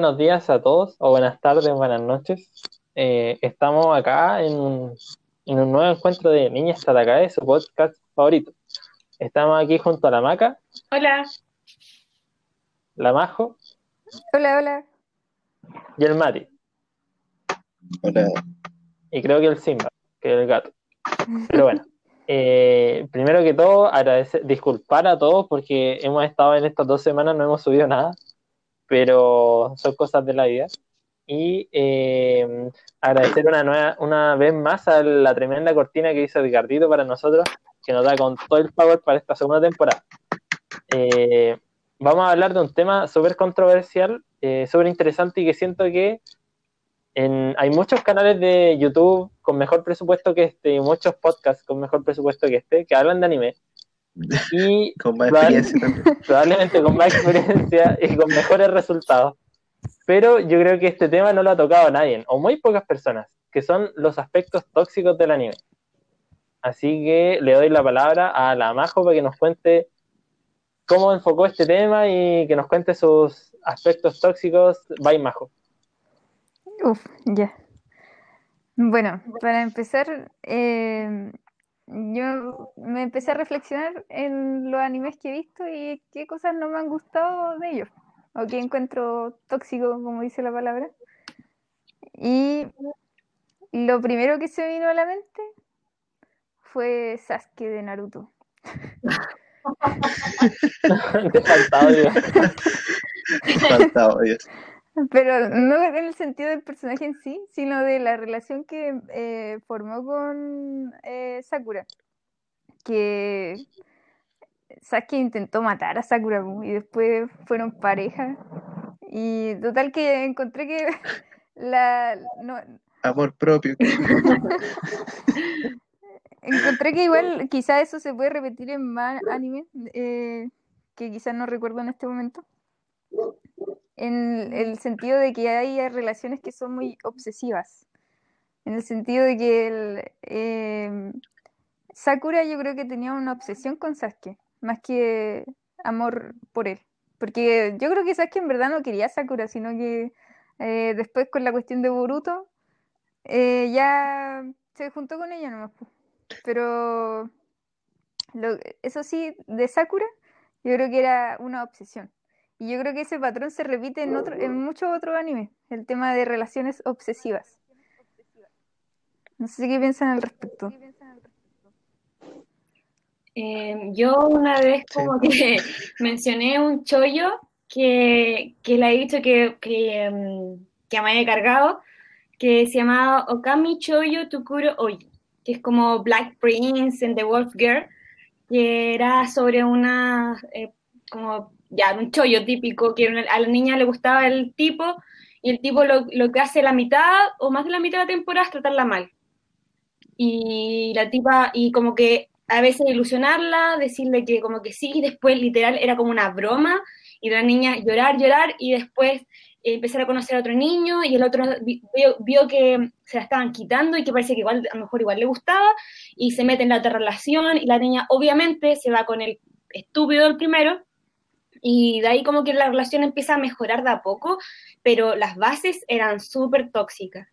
Buenos días a todos, o buenas tardes, buenas noches. Eh, estamos acá en un, en un nuevo encuentro de Niñas Tatacae, su podcast favorito. Estamos aquí junto a la Maca, Hola. la Majo Hola, hola. y el Mati. Hola. Y creo que el Simba, que es el gato. Pero bueno, eh, primero que todo, agradecer, disculpar a todos porque hemos estado en estas dos semanas, no hemos subido nada, pero son cosas de la vida. Y eh, agradecer una, nueva, vez más a la tremenda cortina que hizo Ricardito para nosotros, que nos da con todo el power para esta segunda temporada. Eh, vamos a hablar de un tema súper controversial, eh, súper interesante y que siento que hay muchos canales de YouTube con mejor presupuesto que este y muchos podcasts con mejor presupuesto que este que hablan de anime. Y Con más Probable- experiencia también. probablemente con más experiencia y con mejores resultados. Pero yo creo que este tema no lo ha tocado a nadie, o muy pocas personas, que son los aspectos tóxicos del anime. Así que le doy la palabra a la Majo para que nos cuente cómo enfocó este tema y que nos cuente sus aspectos tóxicos. Bye, Majo. Uf, ya. Bueno, para empezar, eh, yo me empecé a reflexionar en los animes que he visto y qué cosas no me han gustado de ellos, o qué encuentro tóxico, como dice la palabra. Y lo primero que se me vino a la mente fue Sasuke de Naruto. Te falta audio. Falta odio. Pero no en el sentido del personaje en sí, sino de la relación que eh, formó con eh, Sakura. Que Sasuke intentó matar a Sakura y después fueron pareja. Y total que encontré que la no, Amor propio. encontré que igual quizá eso se puede repetir en más animes eh, que quizás no recuerdo en este momento. En el sentido de que hay relaciones que son muy obsesivas. En el sentido de que el, eh, Sakura yo creo que tenía una obsesión con Sasuke, más que amor por él. Porque yo creo que Sasuke en verdad no quería a Sakura, sino que eh, después con la cuestión de Boruto eh, ya se juntó con ella nomás. Pero lo- eso sí, de Sakura, yo creo que era una obsesión. Y yo creo que ese patrón se repite en, otro, en muchos otros animes, el tema de relaciones obsesivas. No sé qué piensan al respecto. Eh, yo una vez Sí. como que mencioné un chollo que, que le he dicho que, que, mm, que me había cargado, que se llamaba Okami Choyo Tukuro Oji, que es como Black Prince and the Wolf Girl, que era sobre una, eh, como ya, un chollo típico, que a la niña le gustaba el tipo, y el tipo lo, lo que hace la mitad o más de la mitad de la temporada es tratarla mal. Y la tipa, y como que a veces ilusionarla, decirle que como que sí, y después literal era como una broma, y la niña llorar, llorar, y después eh, empezar a conocer a otro niño, y el otro vi- vio, vio que se la estaban quitando y que parece que igual, a lo mejor igual le gustaba, y se mete en la otra relación, y la niña obviamente se va con el estúpido del primero, y de ahí como que la relación empieza a mejorar de a poco, pero las bases eran súper tóxicas.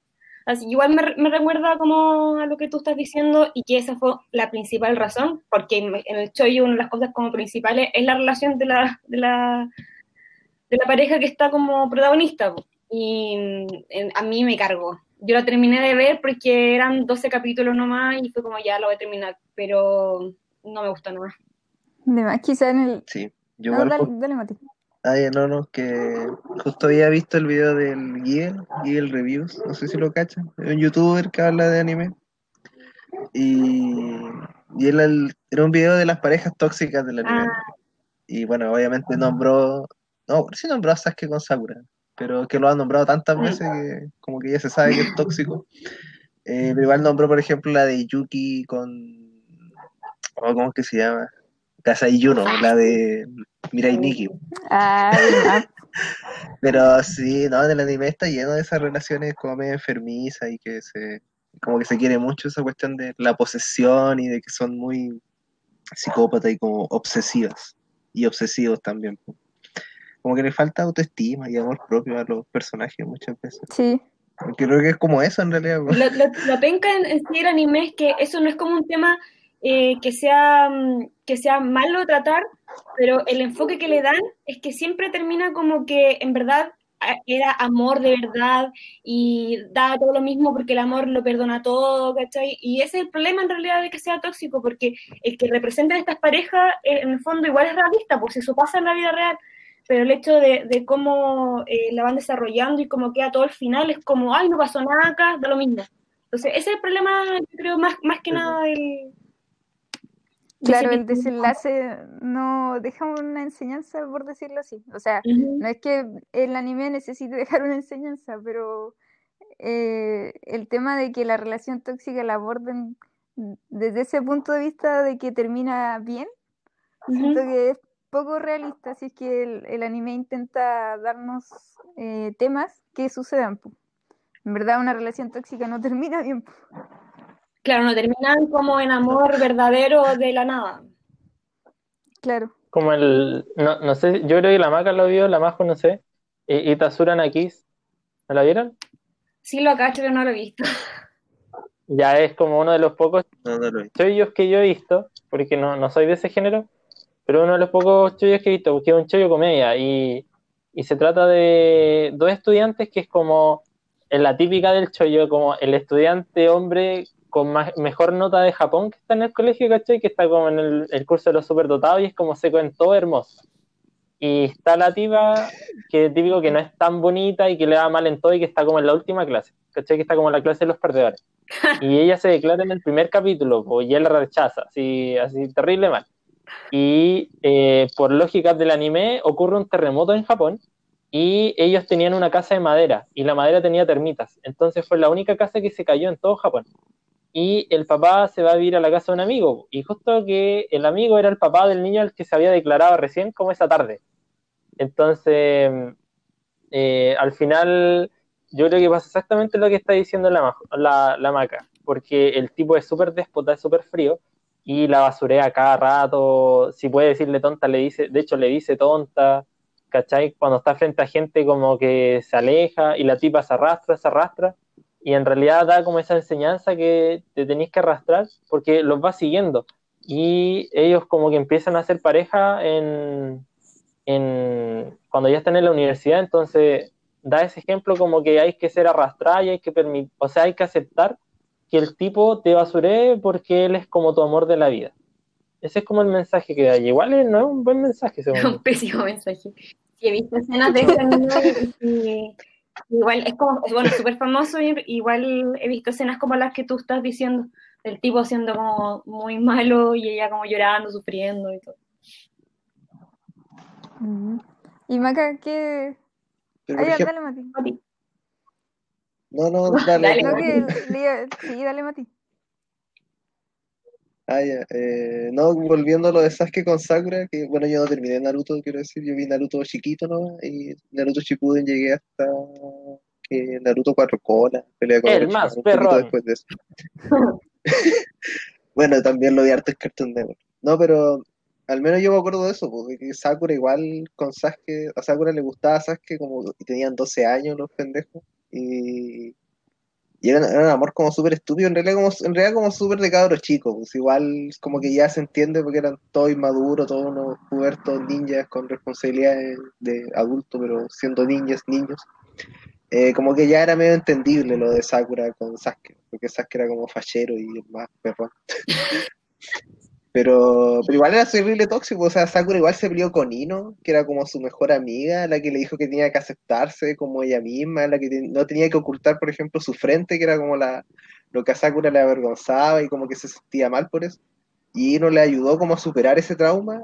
Así que igual me, me recuerda como a lo que tú estás diciendo y que esa fue la principal razón, porque en, en el chollo una de las cosas como principales es la relación de la, de la, de la pareja que está como protagonista. Y en- a mí me cargó. Yo la terminé de ver porque eran 12 capítulos nomás y fue como ya lo voy a terminar, pero no me gusta nomás. Además, quizá en el... Sí. Yo No, dale, dale, Mati. Ah, ya, no, no, que justo había visto el video del Giel, Giel Reviews, no sé si lo cachan, es un youtuber que habla de anime. Y, y él el- era un video de las parejas tóxicas del anime. Y bueno, obviamente nombró, no, sí nombró a Sasuke con Sakura, pero que lo ha nombrado tantas veces que como que ya se sabe que es tóxico. Eh, pero igual nombró, por ejemplo, la de Yuki con, oh, ¿cómo es que se llama? Kasai Yuno, la de Mirai Nikki. Ah. Pero sí, no, en el anime está lleno de esas relaciones como medio enfermizas y que se, como que se quiere mucho esa cuestión de la posesión y de que son muy psicópatas y como obsesivas y obsesivos también. como que le falta autoestima y amor propio a los personajes muchas veces. Sí, creo que es como eso en realidad. lo- lo penca en, en sí el anime es que eso no es como un tema eh, que, sea, mm, que sea malo tratar, pero el enfoque que le dan es que siempre termina como que en verdad a- era amor de verdad y da todo lo mismo porque el amor lo perdona todo, ¿cachai? Y ese es el problema en realidad de que sea tóxico, porque el que representan estas parejas eh, en el fondo igual es realista, pues eso pasa en la vida real. Pero el hecho de, de cómo eh, la van desarrollando y cómo queda todo el final es como, ay, no pasó nada acá, da lo mismo. Entonces, ese es el problema, yo creo, más, más que nada del... claro, el desenlace no deja una enseñanza, por decirlo así. O sea, no es que el anime necesite dejar una enseñanza, pero eh, el tema de que la relación tóxica la aborden desde ese punto de vista de que termina bien, siento que es poco realista si es que el, el anime intenta darnos eh, temas que sucedan. En verdad, una relación tóxica no termina bien. Claro, no terminan como en amor verdadero de la nada. Claro. Como el, no, no sé, yo creo que la Maca lo vio, la Majo no sé, eh, Itasura Nakis, ¿no la vieron? Sí lo cacho, pero no lo he visto. Ya es como uno de los pocos No, no lo vi. chollos que yo he visto, porque no, no soy de ese género, pero uno de los pocos chollos que he visto, porque es un chollo comedia, y, y se trata de dos estudiantes que es como en la típica del chollo, como el estudiante hombre con más, mejor nota de Japón que está en el colegio, ¿cachai? Que está como en el, el curso de los superdotados y es como seco en todo hermoso. Y está la tipa, que típico que no es tan bonita y que le va mal en todo y que está como en la última clase, ¿cachai? Que está como en la clase de los perdedores. Y ella se declara en el primer capítulo, po, y él la rechaza, así, así terrible mal. Y eh, por lógica del anime, ocurre un terremoto en Japón y ellos tenían una casa de madera y la madera tenía termitas. Entonces fue la única casa que se cayó en todo Japón. Y el papá se va a vivir a la casa de un amigo. Y justo que el amigo era el papá del niño al que se había declarado recién como esa tarde. Entonces, eh, al final, yo creo que pasa exactamente lo que está diciendo la, la, la maca. Porque el tipo es súper déspota, es súper frío y la basurea cada rato. Si puede decirle tonta, le dice, de hecho, le dice tonta. ¿Cachai? Cuando está frente a gente, como que se aleja y la tipa se arrastra, se arrastra. Y en realidad da como esa enseñanza que te tenéis que arrastrar porque los va siguiendo. Y ellos, como que empiezan a ser pareja en, en cuando ya están en la universidad. Entonces, da ese ejemplo como que hay que ser arrastrada y hay que permitir, o sea, hay que aceptar que el tipo te basuree porque él es como tu amor de la vida. Ese es como el mensaje que da. Y igual es- no es un buen mensaje, según yo. Un pésimo mensaje. Sí, he visto escenas de igual es como, es, bueno, súper famoso, y igual he visto escenas como las que tú estás diciendo, el tipo siendo como muy malo y ella como llorando, sufriendo y todo. Y Maca, ¿qué? Pero, ejemplo, dale, Mati. No, no, dale. Dale. No, dale. que le iba- Sí, dale, Mati. Ah, ya. Eh, no, volviendo a lo de Sasuke con Sakura, que bueno, yo no terminé Naruto, quiero decir, yo vi Naruto chiquito, ¿no? Y Naruto Shippuden llegué hasta que Naruto Cuatro Colas, pelea con El más perrón. después de eso. Bueno, también lo vi harto en Cartoon Network. No, pero al menos yo me acuerdo de eso, porque que Sakura igual con Sasuke, a Sakura le gustaba Sasuke como y tenían 12 años los pendejos y, y era, era un amor como súper estúpido, en realidad como, en realidad como súper de cabros chicos, pues igual como que ya se entiende porque eran todos inmaduros, todos unos pubertos ninjas con responsabilidades de adulto, pero siendo niñas, niños. Eh, como que ya era medio entendible lo de Sakura con Sasuke, porque Sasuke era como fachero y el más perrón. Pero, pero igual era terrible tóxico, o sea, Sakura igual se peleó con Ino, que era como su mejor amiga, la que le dijo que tenía que aceptarse como ella misma, la que no tenía que ocultar, por ejemplo, su frente, que era como la, lo que a Sakura le avergonzaba y como que se sentía mal por eso. Y Ino le ayudó como a superar ese trauma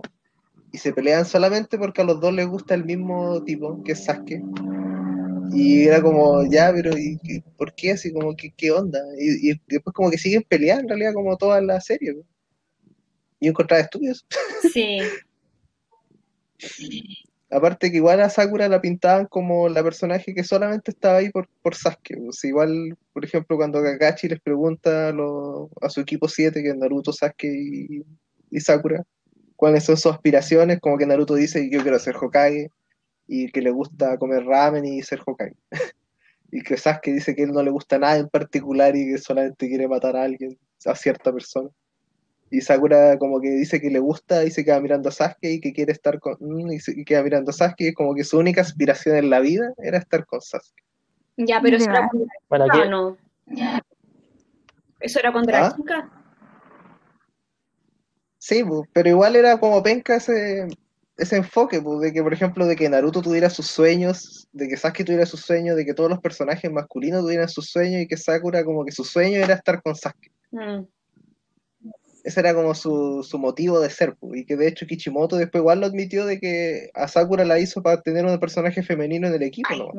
y se pelean solamente porque a los dos les gusta el mismo tipo, que es Sasuke. Y era como, ya, pero ¿y, por qué? Así como, ¿qué, qué onda? Y, después como que siguen peleando en realidad como toda la serie. Y yo encontraba estúpidos. Sí, Aparte que igual a Sakura la pintaban como la personaje que solamente estaba ahí por, por Sasuke. O sea, igual, por ejemplo, cuando Kakashi les pregunta a, lo- a su equipo 7, que es Naruto, Sasuke y, y Sakura, cuáles son sus aspiraciones, como que Naruto dice yo quiero ser Hokage, y que le gusta comer ramen y ser Hokage. y que Sasuke dice que él no le gusta nada en particular y que solamente quiere matar a alguien, a cierta persona. Y Sakura como que dice que le gusta y se queda mirando a Sasuke y que quiere estar con... mm, Y, se- queda mirando a Sasuke y como que su única aspiración en la vida era estar con Sasuke. Ya, pero eso era cuando Bueno, era aquí, chica, ¿no? Eso era cuando era ¿Ah? chica. Sí, pero igual era como penca ese, ese enfoque, pues, de que, por ejemplo, de que Naruto tuviera sus sueños, de que Sasuke tuviera sus sueños, de que todos los personajes masculinos tuvieran sus sueños y que Sakura como que su sueño era estar con Sasuke. Mm. Ese era como su, su motivo de ser, pues, y que de hecho Kishimoto después igual lo admitió de que a Sakura la hizo para tener un personaje femenino en el equipo, Ay, ¿no?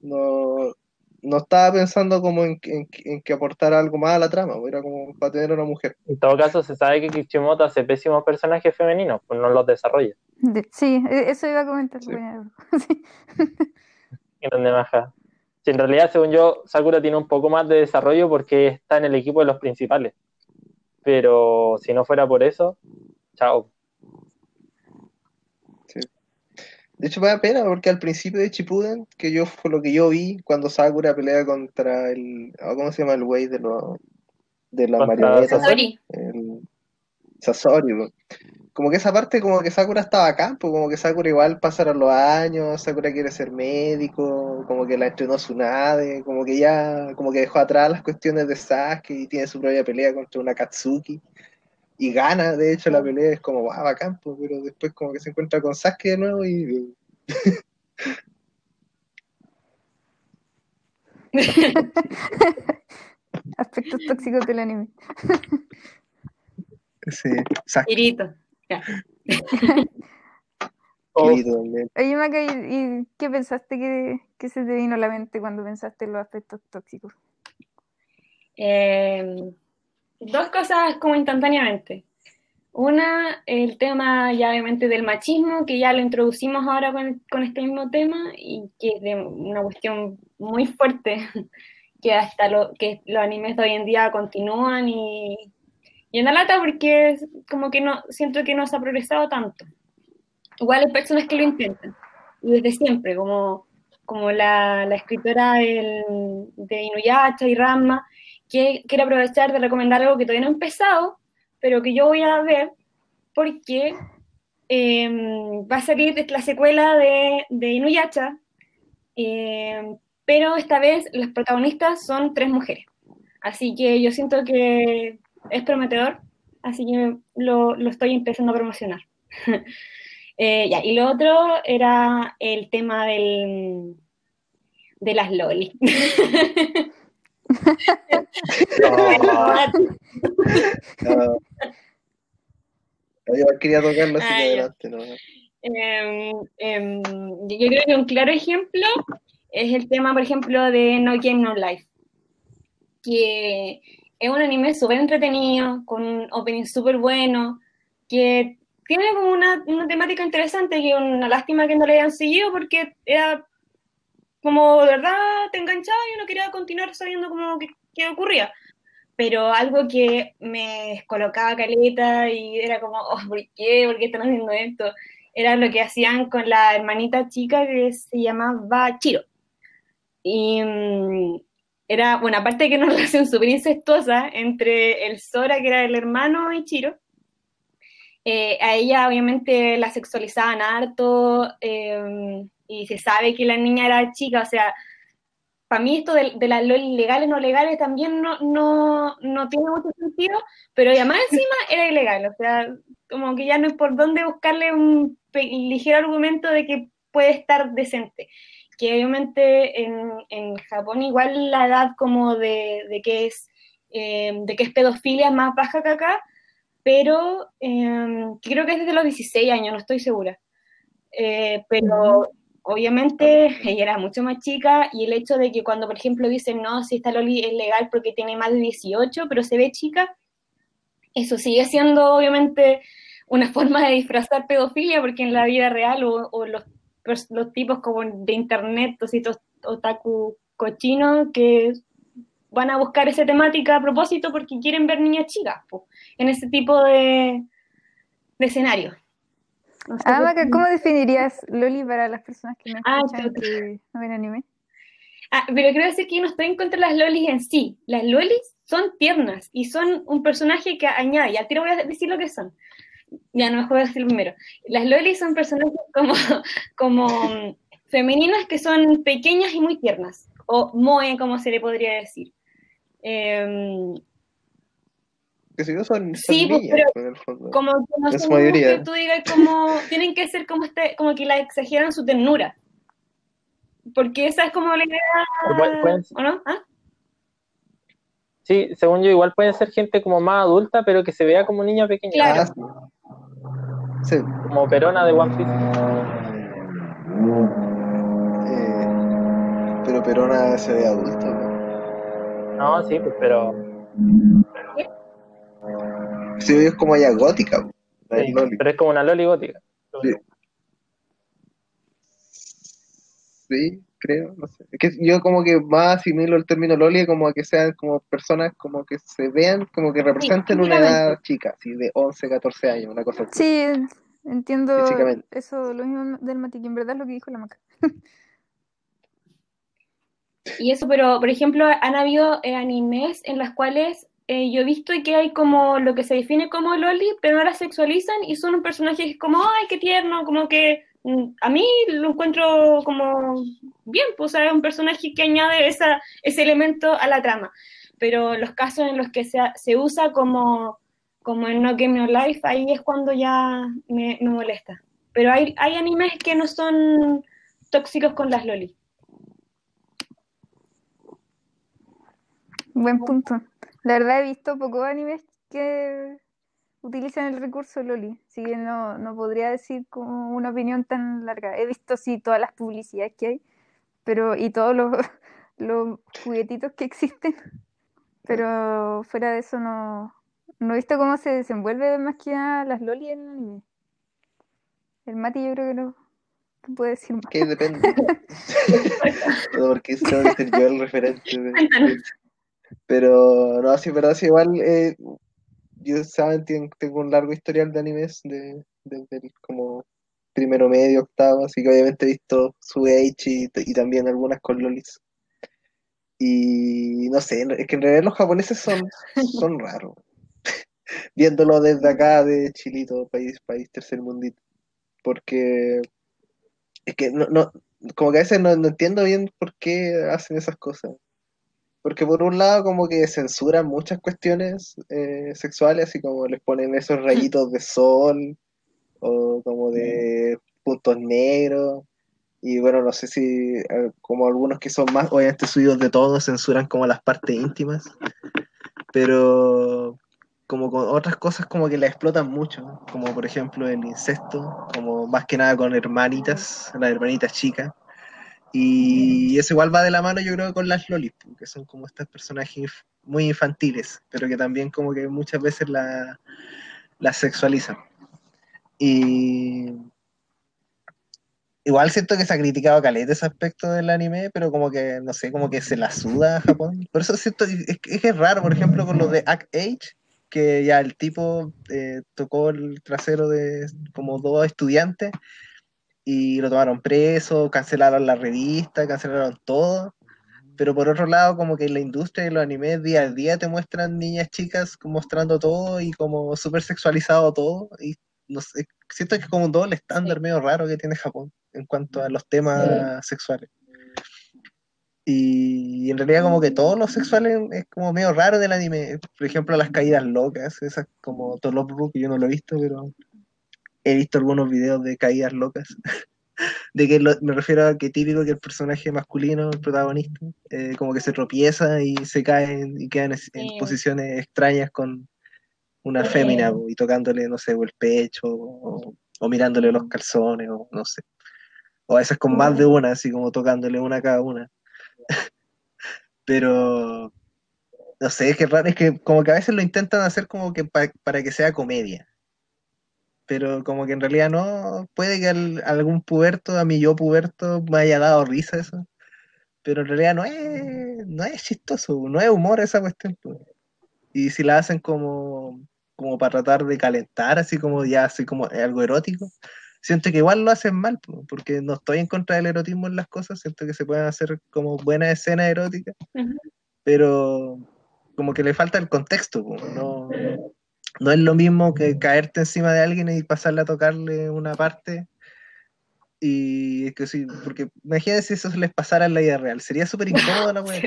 No, no estaba pensando como en, en- en que aportara algo más a la trama, pues, era como para tener una mujer. en todo caso, se sabe que Kishimoto hace pésimos personajes femeninos, pues no los desarrolla. De- sí, e- eso iba a comentar. Sí. En baja. Si en realidad, según yo, Sakura tiene un poco más de desarrollo porque está en el equipo de los principales. Pero si no fuera por eso, chao. De hecho, me da pena porque al principio de Shippuden, que yo fue lo que yo vi cuando Sakura pelea contra el. ah, ¿Cómo se llama el güey de, los de la marioneta? Sasori. El Sasori. Como que esa parte, como que Sakura estaba acá, pues como que Sakura igual pasaron los años, Sakura quiere ser médico, como que la entrenó Tsunade, como que ya, como que dejó atrás las cuestiones de Sasuke y tiene su propia pelea contra una Katsuki. Y gana, de hecho, la pelea es como, va, bacán, pues, pero después como que se encuentra con Sasuke de nuevo y Aspectos tóxicos del anime. Sí, Sasuke. Ya. Oh. Oye, Maca, ¿y, y qué pensaste que, que se te vino a la mente cuando pensaste en los aspectos tóxicos? Eh, dos cosas como instantáneamente. Una, el tema ya obviamente del machismo, que ya lo introducimos ahora con, con este mismo tema y que es de una cuestión muy fuerte, que hasta lo, que los animes de hoy en día continúan y, y en la lata porque como que no, siento que no se ha progresado tanto. Igual hay personas que lo intentan, y desde siempre, como, como la, la escritora del- de Inuyasha y Ranma, que quiero aprovechar de recomendar algo que todavía no he empezado, pero que yo voy a ver porque eh, va a salir la secuela de, de Inuyasha, eh, pero esta vez las protagonistas son tres mujeres. Así que yo siento que es prometedor, así que lo, lo estoy empezando a promocionar. Eh, ya, y lo otro era el tema del, de las loli. no, Ah, yo quería tocarlo así adelante, ¿no? Em, em, yo creo que un claro ejemplo es el tema, por ejemplo, de No Game No Life, que es un anime súper entretenido, con un opening súper bueno, que tiene como una, una temática interesante, es una lástima que no le hayan seguido porque era como de verdad te enganchaba y uno quería continuar sabiendo cómo qué, qué ocurría. Pero algo que me descolocaba caleta y era como, oh, ¿por qué? ¿Por qué están haciendo esto? Era lo que hacían con la hermanita chica que se llamaba Chiro. Y mm, era, bueno, aparte de que era una relación súper incestuosa entre el Sora, que era el hermano, y Chiro, eh, a ella obviamente la sexualizaban harto eh, y se sabe que la niña era chica, o sea, para mí esto de, de las legales no legales también no, no, no tiene mucho sentido, pero además encima era ilegal, o sea, como que ya no hay por dónde buscarle un ligero argumento de que puede estar decente. Que obviamente en, en Japón igual la edad como de, de que es eh, de que es pedofilia es más baja que acá, pero eh, creo que es desde los 16 años, no estoy segura. Eh, pero obviamente ella era mucho más chica y el hecho de que cuando, por ejemplo, dicen, no, si esta Loli es legal porque tiene más de 18, pero se ve chica, eso sigue siendo obviamente una forma de disfrazar pedofilia porque en la vida real o, o los, los tipos como de internet, tocitos otaku cochinos que van a buscar esa temática a propósito porque quieren ver niñas chicas po, en ese tipo de, de escenario. No sé Ah, Maca. ¿cómo definirías Loli para las personas que no Ah, escuchan que no ven anime? Ah, pero quiero decir que yo no estoy en contra de las lolis en sí. Las lolis son tiernas y son un personaje que añade. Ya tiro voy a decir lo que son. Ya no me a decir primero. Las lolis son personajes como, como femeninas que son pequeñas y muy tiernas. O moe, como se le podría decir. Em, Que si no son, son Sí, pues, niñas, pero pues, en el fondo. como que no son mayoría. que tú digas como tienen que ser como este, como que la exageran su ternura. Porque esa es como la idea, pueden- ¿o no? ¿Ah? Sí, según yo, igual pueden ser gente como más adulta, pero que se vea como niña pequeña. Claro. Ah, sí. Sí. Como Perona de One Piece. Eh, pero Perona se ve adulto. ¿no? No, sí, pues, pero. Se ve como ya gótica. sí, pero es como una Loli gótica. Sí. Sí, creo, no sé. Es que yo como que más asimilo el término Loli como a que sean como personas como que se vean, como que representen una edad chica, así de 11, 14 años, una cosa así. Sí, entiendo eso, lo mismo del Mati, que en verdad es lo que dijo la Maca. Y eso, pero por ejemplo, han habido eh, animes en las cuales eh, yo he visto que hay como lo que se define como loli, pero no la sexualizan y son un personaje como, ay, qué tierno, como que a mí lo encuentro como bien, pues es un personaje que añade ese elemento a la trama. Pero los casos en los que se, se usa como, como en No Game No Life, ahí es cuando ya me, me molesta. Pero hay, hay animes que no son tóxicos con las lolis. Buen punto. La verdad he visto pocos animes que utilizan el recurso Loli, así que no, no podría decir como una opinión tan larga. He visto sí todas las publicidades que hay, pero y todos los, los juguetitos que existen, pero fuera de eso no, no he visto cómo se desenvuelve más que nada las Loli en el anime. El Mati yo creo que no puede decir más. Que depende. no, porque yo el referente. de-. Pero no, sí, verdad, sí, igual eh, yo saben, tengo un largo historial de animes de, desde el como primero medio, octavo, así que obviamente he visto su y, y también algunas con lolis. Y no sé, es que en realidad los japoneses son, son raros. Viéndolo desde acá de Chilito, país, país tercermundito. Porque es que no, no, como que a veces no, no entiendo bien por qué hacen esas cosas. Porque por un lado como que censuran muchas cuestiones eh, sexuales, así como les ponen esos rayitos de sol o como de puntos negros. Y bueno, no sé si eh, como algunos que son más, obviamente subidos de todo, censuran como las partes íntimas. Pero como con otras cosas como que la explotan mucho, como por ejemplo el incesto, como más que nada con hermanitas, las hermanitas chicas. Y eso igual va de la mano, yo creo, con las lolis, que son como estos personajes muy infantiles, pero que también como que muchas veces la, las sexualizan. Y igual siento que se ha criticado caleta ese aspecto del anime, pero como que, no sé, como que se la suda a Japón. Por eso siento, es que es raro, por ejemplo, con lo de Act Age, que ya el tipo eh, tocó el trasero de como dos estudiantes y lo tomaron preso, cancelaron la revista, cancelaron todo. Pero por otro lado, como que la industria de los animes día a día te muestran niñas chicas mostrando todo y como súper sexualizado todo. Y no sé, siento que es como un doble estándar medio raro que tiene Japón en cuanto a los temas sexuales. Y en realidad como que todos los sexuales es como medio raro del anime. Por ejemplo, las caídas locas, esas como Tolopru, que yo no lo he visto, pero he visto algunos videos de caídas locas. de que lo- me refiero a que típico que el personaje masculino, el protagonista, eh, como que se tropieza y se cae y queda en, en posiciones extrañas con una Sí. fémina y tocándole, no sé, o el pecho o, o mirándole los calzones o no sé. O a veces con más de una, así como tocándole una a cada una. Pero no sé, es que raro, es que como que a veces lo intentan hacer como que pa- para que sea comedia. Pero como que en realidad no, puede que al- algún puberto, a mi yo puberto, me haya dado risa eso. Pero en realidad no es, no es chistoso, no es humor esa cuestión. Y si la hacen como, como para tratar de calentar, así como ya, así como algo erótico, siento que igual lo hacen mal, po, porque no estoy en contra del erotismo en las cosas, siento que se pueden hacer como buenas escenas eróticas, pero como que le falta el contexto, no, no es lo mismo que caerte encima de alguien y pasarle a tocarle una parte. Y es que sí, porque imagínate si eso les pasara en la vida real, sería súper incómodo la wea.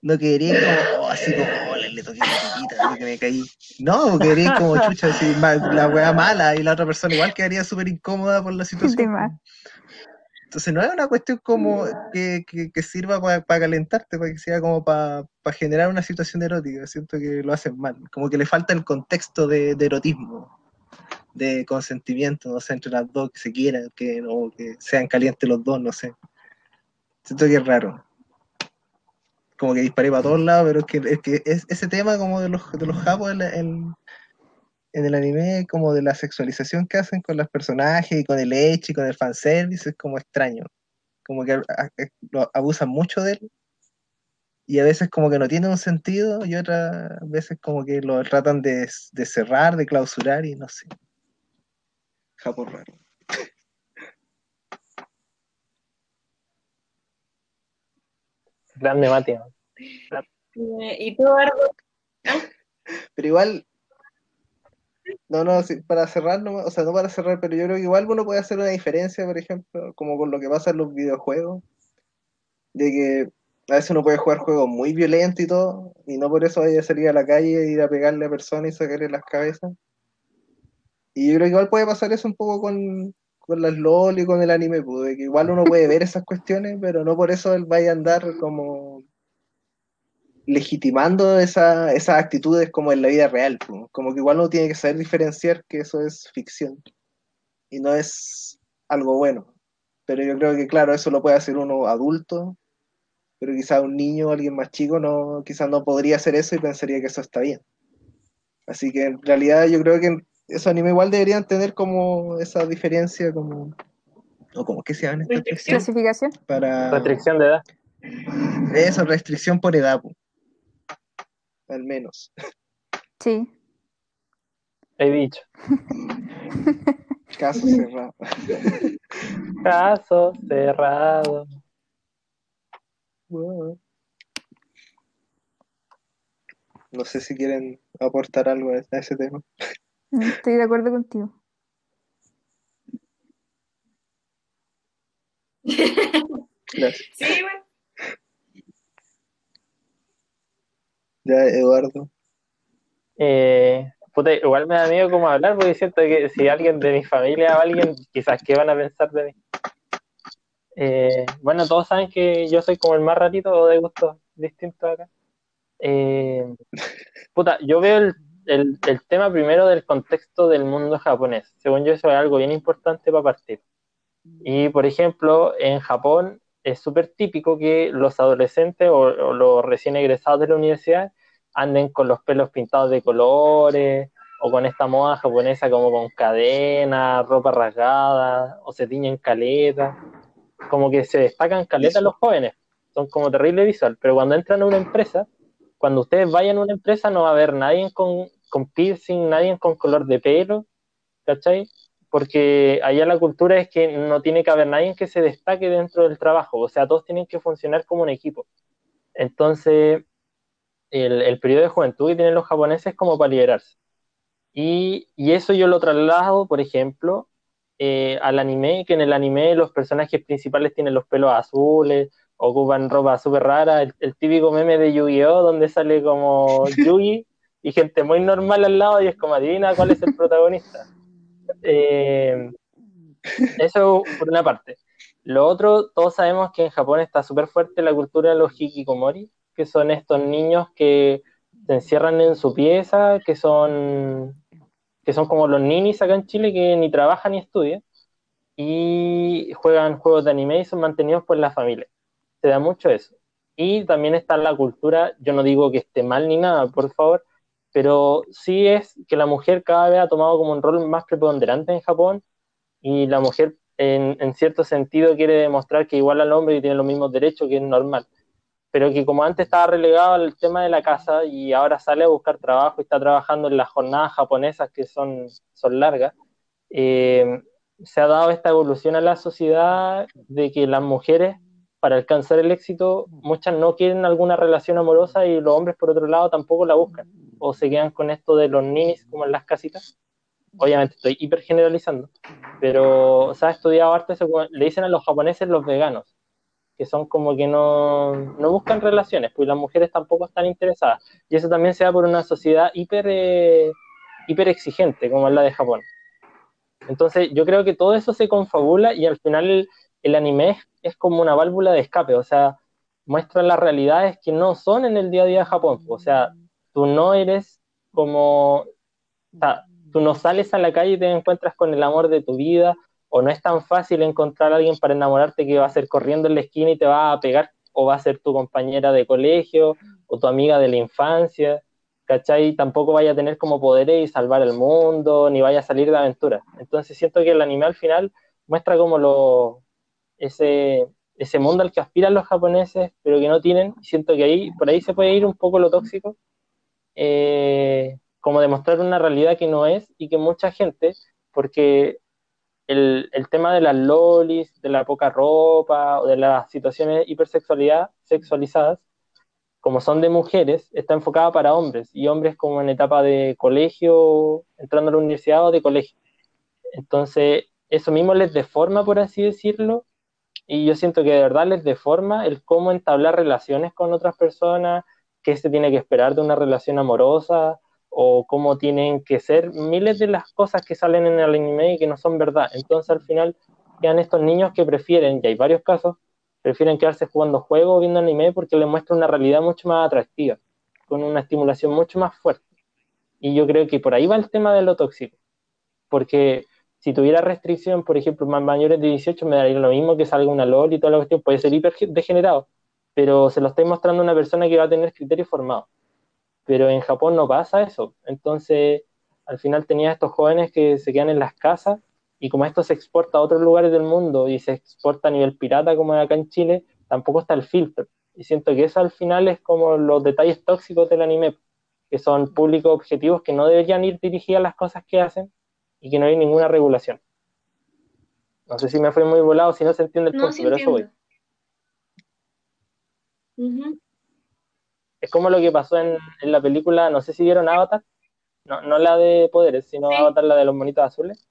No quería como, oh, así como, oh, le, le toqué la así que me caí. No, quería como chucha, así, la wea mala y la otra persona igual quedaría súper incómoda por la situación. Entonces no es una cuestión como que, que- que sirva para calentarte, para que sea como para generar una situación erótica. Siento que lo hacen mal. Como que le falta el contexto de, de erotismo, de consentimiento, no sé, entre las dos, que se quieran, que, o que sean calientes los dos, no sé. Siento que es raro. Como que disparé para todos lados, pero es que, es que es- ese tema como de los, de los japos en, la- en- en el anime, como de la sexualización que hacen con los personajes y con el hecho y con el fanservice, es como extraño. Como que a- a- lo abusan mucho de él. Y a veces como que no tiene un sentido y otras veces como que lo tratan de, de cerrar, de clausurar y no sé. Japón raro. Grande Mati. ¿no? Eh, ¿Y tú, Eduardo? Pero igual, no, no, sí, para cerrar, no, o sea, no para cerrar, pero yo creo que igual uno puede hacer una diferencia, por ejemplo, como con lo que pasa en los videojuegos, de que a veces uno puede jugar juegos muy violentos y todo, y no por eso vaya a salir a la calle e ir a pegarle a personas y sacarle las cabezas. Y yo creo que igual puede pasar eso un poco con, con las LOL y con el anime, pues, de que igual uno puede ver esas cuestiones, pero no por eso él vaya a andar como legitimando esa, esas actitudes como en la vida real. Como que igual uno tiene que saber diferenciar que eso es ficción y no es algo bueno. Pero yo creo que, claro, eso lo puede hacer uno adulto, pero quizá un niño o alguien más chico no, quizás no podría hacer eso y pensaría que eso está bien. Así que en realidad yo creo que esos animes igual deberían tener como esa diferencia como... O como que se Restricción. Clasificación. para Restricción de edad. eso, restricción por edad, po. Al menos. Sí. He dicho. Caso cerrado. Caso cerrado. No sé si quieren aportar algo a ese tema. Estoy de acuerdo contigo. Gracias. Sí, bueno. Ya, Eduardo. Eh, puta, igual me da miedo como hablar porque siento que si alguien de mi familia o alguien, quizás qué van a pensar de mí. Eh, bueno, todos saben que yo soy como el más ratito de gustos distintos acá. Eh, puta, yo veo el, el, el tema primero del contexto del mundo japonés. Según yo, eso es algo bien importante para partir. Y, por ejemplo, en Japón es súper típico que los adolescentes o, o los recién egresados de la universidad anden con los pelos pintados de colores o con esta moda japonesa como con cadenas, ropa rasgada o se tiñen caleta. Como que se destacan caleta Eso. los jóvenes. Son como terrible visual. Pero cuando entran a una empresa, cuando ustedes vayan a una empresa no va a haber nadie con, con piercing, nadie con color de pelo, ¿cachai? Porque allá la cultura es que no tiene que haber nadie que se destaque dentro del trabajo, o sea, todos tienen que funcionar como un equipo. Entonces, el, el periodo de juventud que tienen los japoneses es como para liberarse. Y, y eso yo lo traslado, por ejemplo, eh, al anime, que en el anime los personajes principales tienen los pelos azules, ocupan ropa súper rara, el, el típico meme de Yu-Gi-Oh! donde sale como Yugi y gente muy normal al lado y es como adivina cuál es el protagonista. Eh, eso por una parte. Lo otro, todos sabemos que en Japón está súper fuerte la cultura de los hikikomori, que son estos niños que se encierran en su pieza, que son, que son como los ninis acá en Chile, que ni trabajan ni estudian, y juegan juegos de anime y son mantenidos por la familia. Se da mucho eso. Y también está la cultura, yo no digo que esté mal ni nada, por favor, pero sí es que la mujer cada vez ha tomado como un rol más preponderante en Japón y la mujer en, cierto sentido quiere demostrar que igual al hombre y tiene los mismos derechos, que es normal, pero que como antes estaba relegado al tema de la casa y ahora sale a buscar trabajo y está trabajando en las jornadas japonesas que son, son largas, eh, se ha dado esta evolución a la sociedad de que las mujeres, para alcanzar el éxito, muchas no quieren alguna relación amorosa y los hombres, por otro lado, tampoco la buscan. O se quedan con esto de los ninis, como en las casitas. Obviamente estoy hiper generalizando, pero se ha estudiado arte, le dicen a los japoneses los veganos, que son como que no, no buscan relaciones, pues las mujeres tampoco están interesadas. Y eso también se da por una sociedad hiper, eh, hiper exigente, como es la de Japón. Entonces, yo creo que todo eso se confabula y al final el, anime es, como una válvula de escape, o sea, muestra las realidades que no son en el día a día de Japón. O sea, tú no eres como, o sea, tú no sales a la calle y te encuentras con el amor de tu vida, o no es tan fácil encontrar a alguien para enamorarte que va a ser corriendo en la esquina y te va a pegar, o va a ser tu compañera de colegio, o tu amiga de la infancia. ¿cachai? Tampoco vaya a tener como poderes y salvar el mundo, ni vaya a salir de aventura. Entonces siento que el anime al final muestra como lo, ese, ese mundo al que aspiran los japoneses, pero que no tienen. Siento que ahí, por ahí se puede ir un poco lo tóxico, eh, como demostrar una realidad que no es y que mucha gente, porque el, el, tema de las lolis, de la poca ropa o de las situaciones hipersexualidad sexualizadas, como son de mujeres, está enfocada para hombres y hombres como en etapa de colegio, entrando a la universidad o de colegio. Entonces, eso mismo les deforma, por así decirlo, y yo siento que de verdad les deforma el cómo entablar relaciones con otras personas, qué se tiene que esperar de una relación amorosa, o cómo tienen que ser miles de las cosas que salen en el anime y que no son verdad. Entonces, al final, quedan estos niños que prefieren, y hay varios casos, prefieren quedarse jugando juegos o viendo anime porque les muestra una realidad mucho más atractiva, con una estimulación mucho más fuerte. Y yo creo que por ahí va el tema de lo tóxico. Porque si tuviera restricción, por ejemplo, más mayores de 18, me daría lo mismo que salga una LOL y toda la cuestión, puede ser hiper degenerado, pero se lo estoy mostrando a una persona que va a tener criterio formado. Pero en Japón no pasa eso. Entonces, al final tenía estos jóvenes que se quedan en las casas y como esto se exporta a otros lugares del mundo y se exporta a nivel pirata como acá en Chile, tampoco está el filtro. Y siento que eso al final es como los detalles tóxicos del anime, que son públicos objetivos que no deberían ir dirigidos a las cosas que hacen y que no hay ninguna regulación. No sé si me fue muy volado, si no se entiende el punto, pero eso voy. Es como lo que pasó en, la película, no sé si vieron Avatar, no, no la de poderes, sino Avatar, la de los monitos azules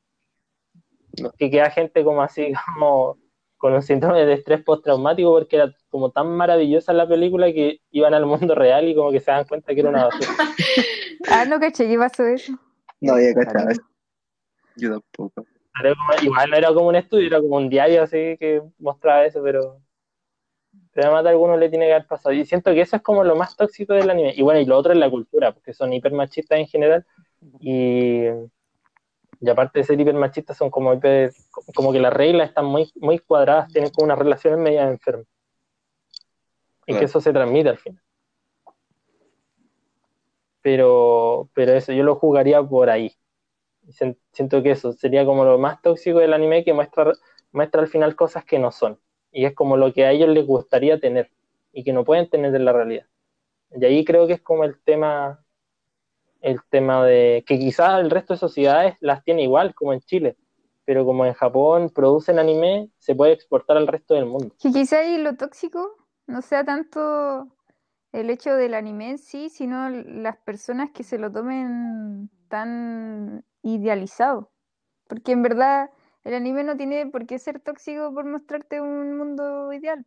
que queda gente como así, como con un síndrome de estrés postraumático porque era como tan maravillosa la película que iban al mundo real y como que se dan cuenta que era una basura. ah, no caché, ¿qué pasó eso? No cachado eso. Yo tampoco. igual no era como un estudio, era como un diario así que mostraba eso, pero pero además de alguno le tiene que haber pasado. Y siento que eso es como lo más tóxico del anime. Y bueno, y lo otro es la cultura, porque son hiper machistas en general. Y y aparte de ser hipermachistas, son como como que las reglas están muy, muy cuadradas, tienen como unas relaciones medio enfermas. Y que eso se transmite al final. Pero, pero eso, yo lo jugaría por ahí. Siento que eso sería como lo más tóxico del anime que muestra, muestra al final cosas que no son. Y es como lo que a ellos les gustaría tener y que no pueden tener en la realidad. Y ahí creo que es como el tema el tema de que quizás el resto de sociedades las tiene igual, como en Chile, pero como en Japón producen anime, se puede exportar al resto del mundo. Que quizás lo tóxico no sea tanto el hecho del anime en sí, sino las personas que se lo tomen tan idealizado. Porque en verdad el anime no tiene por qué ser tóxico por mostrarte un mundo ideal.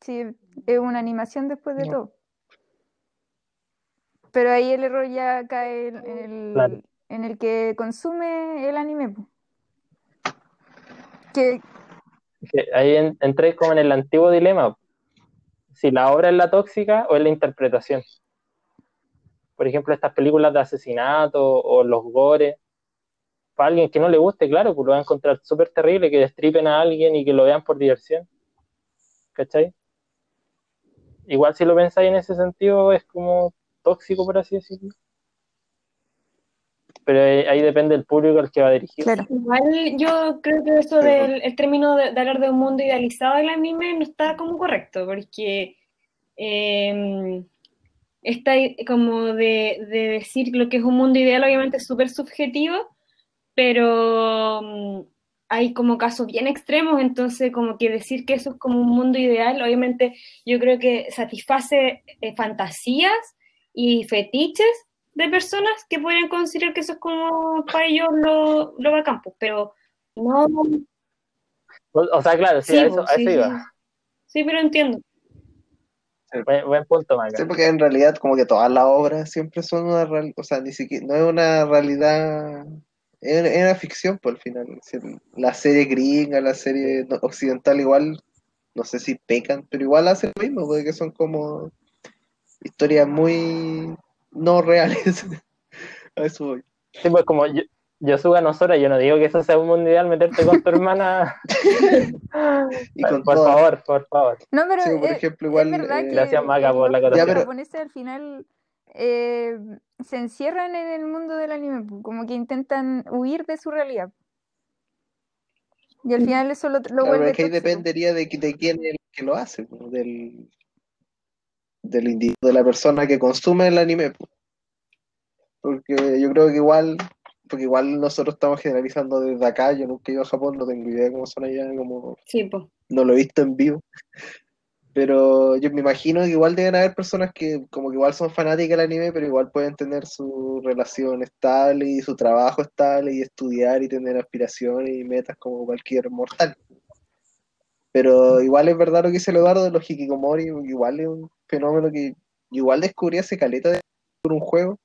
Si es una animación después de todo. Pero ahí el error ya cae en el, que consume el anime. Que... Ahí entré como en el antiguo dilema. Si la obra es la tóxica o es la interpretación. Por ejemplo, estas películas de asesinato o los gores. Para alguien que no le guste, claro, pues lo va a encontrar súper terrible que destripen a alguien y que lo vean por diversión. ¿Cachai? Igual si lo pensáis en ese sentido, es como tóxico, por así decirlo. Pero ahí depende del público al que va dirigido. Igual yo creo que eso del el término de, hablar de un mundo idealizado del anime no está como correcto, porque eh, está como de, de, decir lo que es un mundo ideal, obviamente es súper subjetivo, pero mm, hay como casos bien extremos, entonces como que decir que eso es como un mundo ideal, obviamente yo creo que satisface eh, fantasías y fetiches de personas que pueden considerar que eso es como para ellos lo, lo bacán, pues, pero no... O, sea, claro, sí, a eso, pues, a eso sí. iba. Sí, pero entiendo. Buen, buen punto, Maca. Sí, porque en realidad como que todas las obras siempre son una realidad, o sea, ni siquiera, no es una realidad, es, es una ficción por el final. Decir, la serie gringa, la serie occidental igual, no sé si pecan, pero igual hacen lo mismo, porque son como historias muy no reales. A eso voy. Sí, pues como yo, Yosuga Nosora, yo no digo que eso sea un mundo ideal meterte con tu hermana. Y con por todas. favor, por favor. No, pero Sí, por es- ejemplo, es igual, verdad eh, que Gracias, Maga, por la los acotación. japoneses al final eh, se encierran en el mundo del anime, como que intentan huir de su realidad. Y al final eso lo, lo vuelve es que ahí dependería de, de quién es el que lo hace, pues, del, del individuo, de la persona que consume el anime. pues. Porque yo creo que igual, porque igual nosotros estamos generalizando desde acá, yo nunca he ido a Japón, no tengo idea cómo son allá, como Sí, no lo he visto en vivo. Pero yo me imagino que igual deben haber personas que como que igual son fanáticas del anime, pero igual pueden tener su relación estable y su trabajo estable y estudiar y tener aspiraciones y metas como cualquier mortal. Pero igual es verdad lo que dice el Eduardo de los hikikomori, igual es un fenómeno que igual descubrí hace caleta de por un juego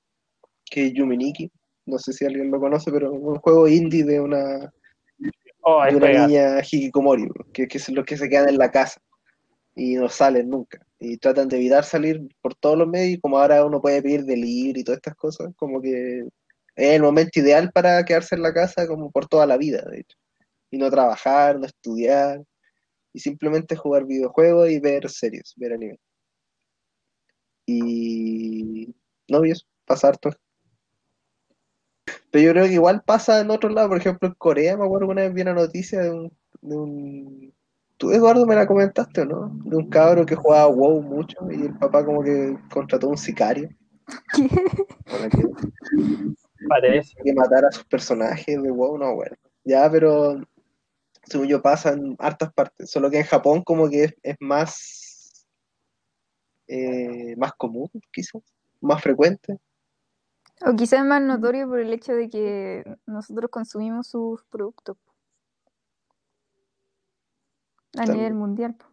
que es Yuminiki, no sé si alguien lo conoce, pero es un juego indie de una Oh, de es una niña hikikomori, que, que son los que se quedan en la casa y no salen nunca. Y tratan de evitar salir por todos los medios, y como ahora uno puede pedir delivery y todas estas cosas, como que es el momento ideal para quedarse en la casa como por toda la vida, de hecho. Y no trabajar, no estudiar, y simplemente jugar videojuegos y ver series, ver anime. Y no, y eso, pasa harto. Pero yo creo que igual pasa en otros lados, por ejemplo en Corea, me acuerdo que una vez vi una noticia de un, de un... Tú, Eduardo, me la comentaste, ¿o no? De un cabro que jugaba WoW mucho y el papá como que contrató un sicario ¿Qué? para que, Parece. que matara a sus personajes de WoW, no, bueno. Ya, pero según yo pasa en hartas partes, solo que en Japón como que es, es más, eh, más común, quizás, más frecuente. O quizás es más notorio por el hecho de que nosotros consumimos sus productos a También. nivel mundial. po.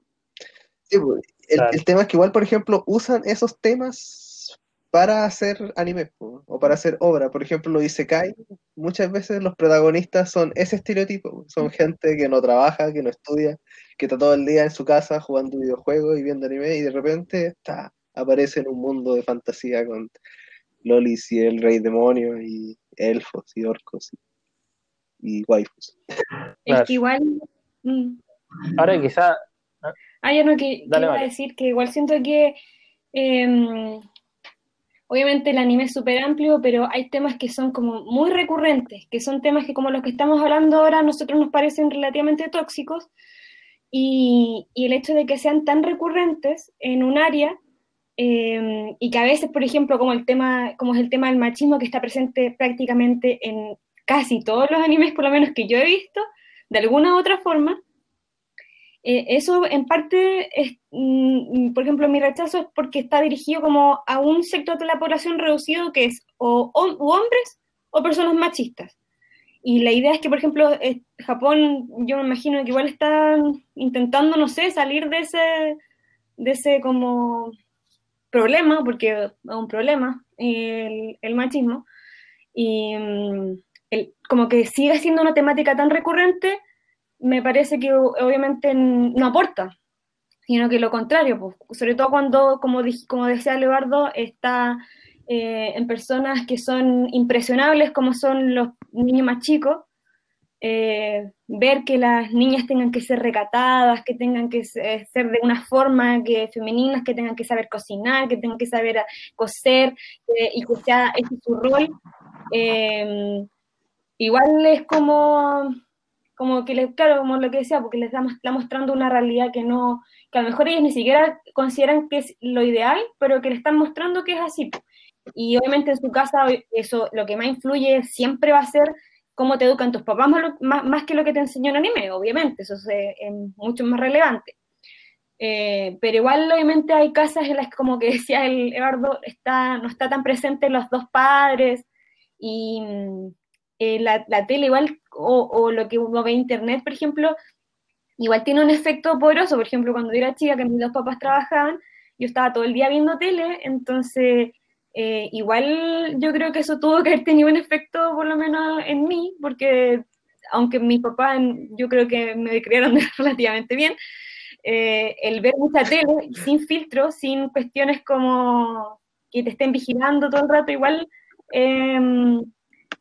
Sí, pues, el, Claro. el tema es que igual, por ejemplo, usan esos temas para hacer anime po, o para hacer obra. Por ejemplo, lo dice Kai, muchas veces los protagonistas son ese estereotipo. po. Son gente que no trabaja, que no estudia, que está todo el día en su casa jugando videojuegos y viendo anime y de repente ta, aparece en un mundo de fantasía con lolis y el rey demonio y elfos y orcos y, y waifus. Claro. Es que igual. mm, Ahora quizá, Ah, ya no, que, Dale, iba a María. decir que igual siento que em, obviamente el anime es súper amplio, pero hay temas que son como muy recurrentes, que son temas que como los que estamos hablando ahora a nosotros nos parecen relativamente tóxicos, y, y el hecho de que sean tan recurrentes en un área, em, y que a veces, por ejemplo, como el tema, como es el tema del machismo que está presente prácticamente en casi todos los animes, por lo menos que yo he visto, de alguna u otra forma, eh, eso en parte, es, mm, por ejemplo, mi rechazo es porque está dirigido como a un sector de la población reducido que es o, hombres o personas machistas. Y la idea es que, por ejemplo, eh, Japón, yo me imagino que igual están intentando, no sé, salir de ese, de ese como problema, porque es un problema el, el machismo, y mm, el- como que sigue siendo una temática tan recurrente, me parece que obviamente no aporta, sino que lo contrario, pues, sobre todo cuando, como, dij- como decía Leobardo, está eh, en personas que son impresionables, como son los niños más chicos, eh, ver que las niñas tengan que ser recatadas, que tengan que se- ser de una forma que femeninas, que tengan que saber cocinar, que tengan que saber ah, coser, eh, y que sea ese es su rol. eh, igual es como, como que, les, claro, como lo que decía, porque les está, mostrando una realidad que no, que a lo mejor ellos ni siquiera consideran que es lo ideal, pero que le están mostrando que es así. Y obviamente en su casa eso lo que más influye siempre va a ser cómo te educan tus papás más, que lo que te enseñó en anime, obviamente, eso es, mucho más relevante. Eh, pero igual, obviamente, hay casas en las que, como que decía el Eduardo, está, no está tan presente los dos padres y mm, eh, la, tele igual, o, o lo que uno ve internet, por ejemplo, igual tiene un efecto poderoso. Por ejemplo, cuando yo era chica, que mis dos papás trabajaban, yo estaba todo el día viendo tele, entonces eh, igual yo creo que eso tuvo que haber tenido un efecto por lo menos en mí, porque aunque mis papás yo creo que me criaron relativamente bien, eh, el ver mucha tele sin filtro, sin cuestiones como que te estén vigilando todo el rato, igual em,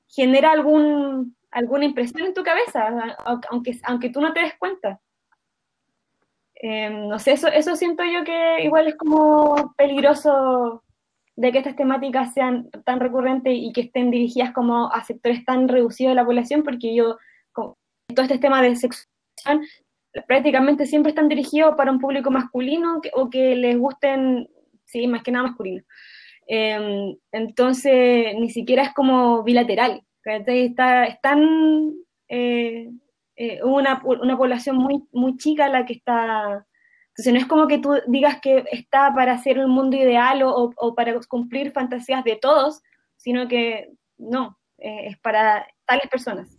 genera algún, alguna impresión en tu cabeza, aunque, aunque tú no te des cuenta. Em, no sé, eso, eso siento yo que igual es como peligroso de que estas temáticas sean tan recurrentes y que estén dirigidas como a sectores tan reducidos de la población, porque yo, como, todo este tema de sexualización prácticamente siempre están dirigidos para un público masculino que- o que les gusten, sí, más que nada masculino. Em, entonces, ni siquiera es como bilateral. Está, están eh, eh, una, una población muy, muy chica la que está. Entonces, no es como que tú digas que está para hacer un mundo ideal o, o- o para cumplir fantasías de todos, sino que no, eh, es para tales personas.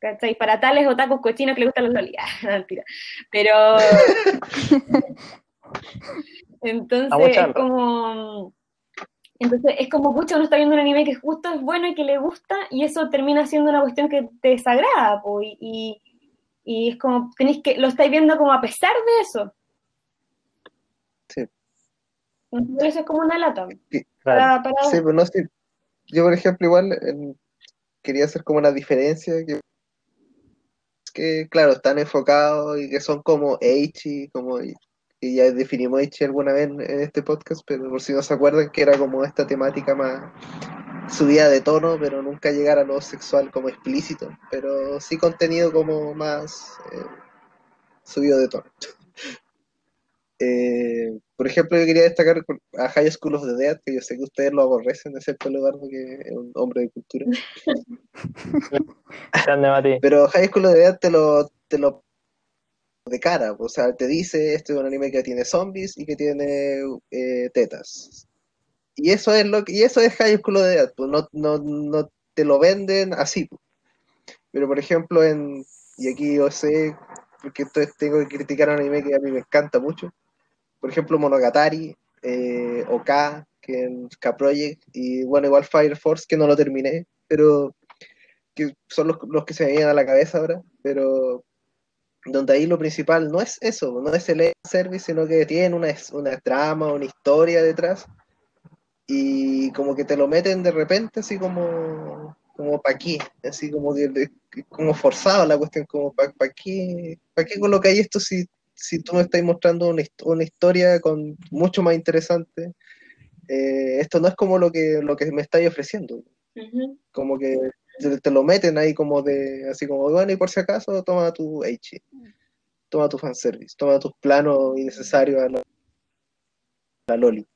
¿cachai? Para tales otakus cochinos que les gustan los lolis. Ah, mentira. Pero. Entonces, es como. Entonces, es como, pucha, uno está viendo un anime que justo es bueno y que le gusta, y eso termina siendo una cuestión que te desagrada, po, y, y, y es como, tenéis que, lo estáis viendo como a pesar de eso. Sí. Entonces, es como una lata. Claro. Para, para- Sí, pero no sé. Yo, por ejemplo, igual quería hacer como una diferencia que, que, claro, están enfocados y que son como Eichi, como y ya definimos Eichi alguna vez en, en este podcast, pero por si no se acuerdan que era como esta temática más subida de tono, pero nunca llegar a lo sexual como explícito, pero sí contenido como más eh, subido de tono. Eh, por ejemplo, yo quería destacar a High School of the Dead, que yo sé que ustedes lo aborrecen, excepto Eduardo, que es un hombre de cultura. Pero High School of the Dead te lo, te lo de cara, o sea, te dice, este es un anime que tiene zombies y que tiene eh, tetas. Y eso es lo que, y eso es High School of the Dead, pues no, no, no te lo venden así. pues. Pero por ejemplo, en, y aquí yo sé, porque esto es- tengo que criticar un anime que a mí me encanta mucho. Por ejemplo, Monogatari, eh, OK, que en K-Project, y bueno, igual Fire Force, que no lo terminé, pero que son los, los que se me vienen a la cabeza ahora, pero donde ahí lo principal no es eso, no es el service, sino que tienen una, una trama, una historia detrás, y como que te lo meten de repente así como, como pa' aquí, así como como forzado la cuestión, como pa' pa' qué, pa' qué colocáis esto si, si tú me estás mostrando una, una historia con mucho más interesante. Eh, esto no es como lo que, lo que me estáis ofreciendo como que te, te lo meten ahí como de, así como, bueno, y por si acaso, toma tu H, toma tu fanservice, toma tus planos innecesarios a la, la Loli.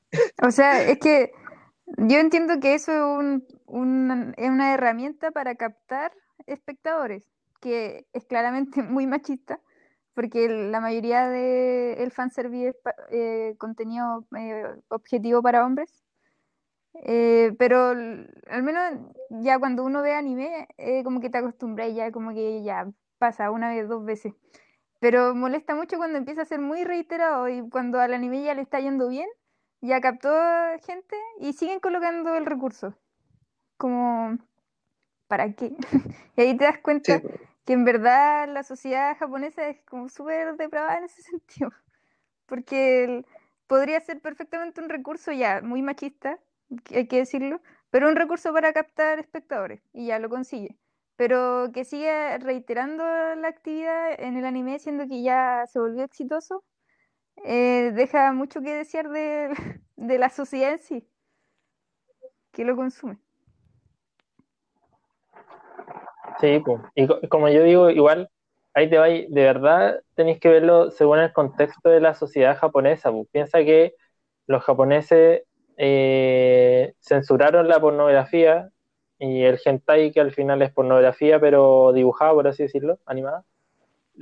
O sea, es que yo entiendo que eso es, un- un- es una herramienta para captar espectadores, que es claramente muy machista, porque la mayoría del el fanservice es eh, contenido eh, objetivo para hombres. Eh, pero al menos ya cuando uno ve anime, eh, como que te acostumbras ya como que ya pasa una vez, dos veces. Pero molesta mucho cuando empieza a ser muy reiterado y cuando al anime ya le está yendo bien ya captó gente y siguen colocando el recurso. Como, ¿para qué? Y ahí te das cuenta Sí, que en verdad la sociedad japonesa es como súper depravada en ese sentido. Porque podría ser perfectamente un recurso ya muy machista, hay que decirlo, pero un recurso para captar espectadores y ya lo consigue. Pero que siga reiterando la actividad en el anime, siendo que ya se volvió exitoso, eh, deja mucho que desear de, de la sociedad en sí, que lo consume. Sí, pues. Y co- como yo digo, igual, ahí te vais, de verdad tenéis que verlo según el contexto de la sociedad japonesa. Pues. Piensa que los japoneses eh, censuraron la pornografía y el hentai que al final es pornografía pero dibujada, por así decirlo, animada.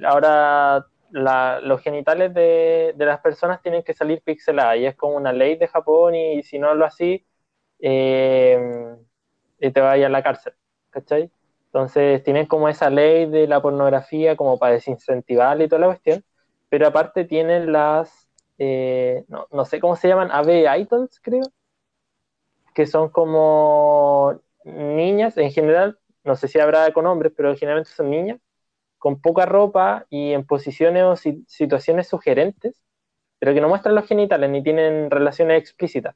Ahora los genitales de, las personas tienen que salir pixeladas y es como una ley de Japón y si no lo así eh, te vaya a la cárcel, ¿cachai? Entonces tienen como esa ley de la pornografía como para desincentivar y toda la cuestión, pero aparte tienen las, eh, no, no, sé cómo se llaman, AV Idols creo, que son como niñas en general, no sé si habrá con hombres, pero generalmente son niñas, con poca ropa y en posiciones o situaciones sugerentes, pero que no muestran los genitales ni tienen relaciones explícitas.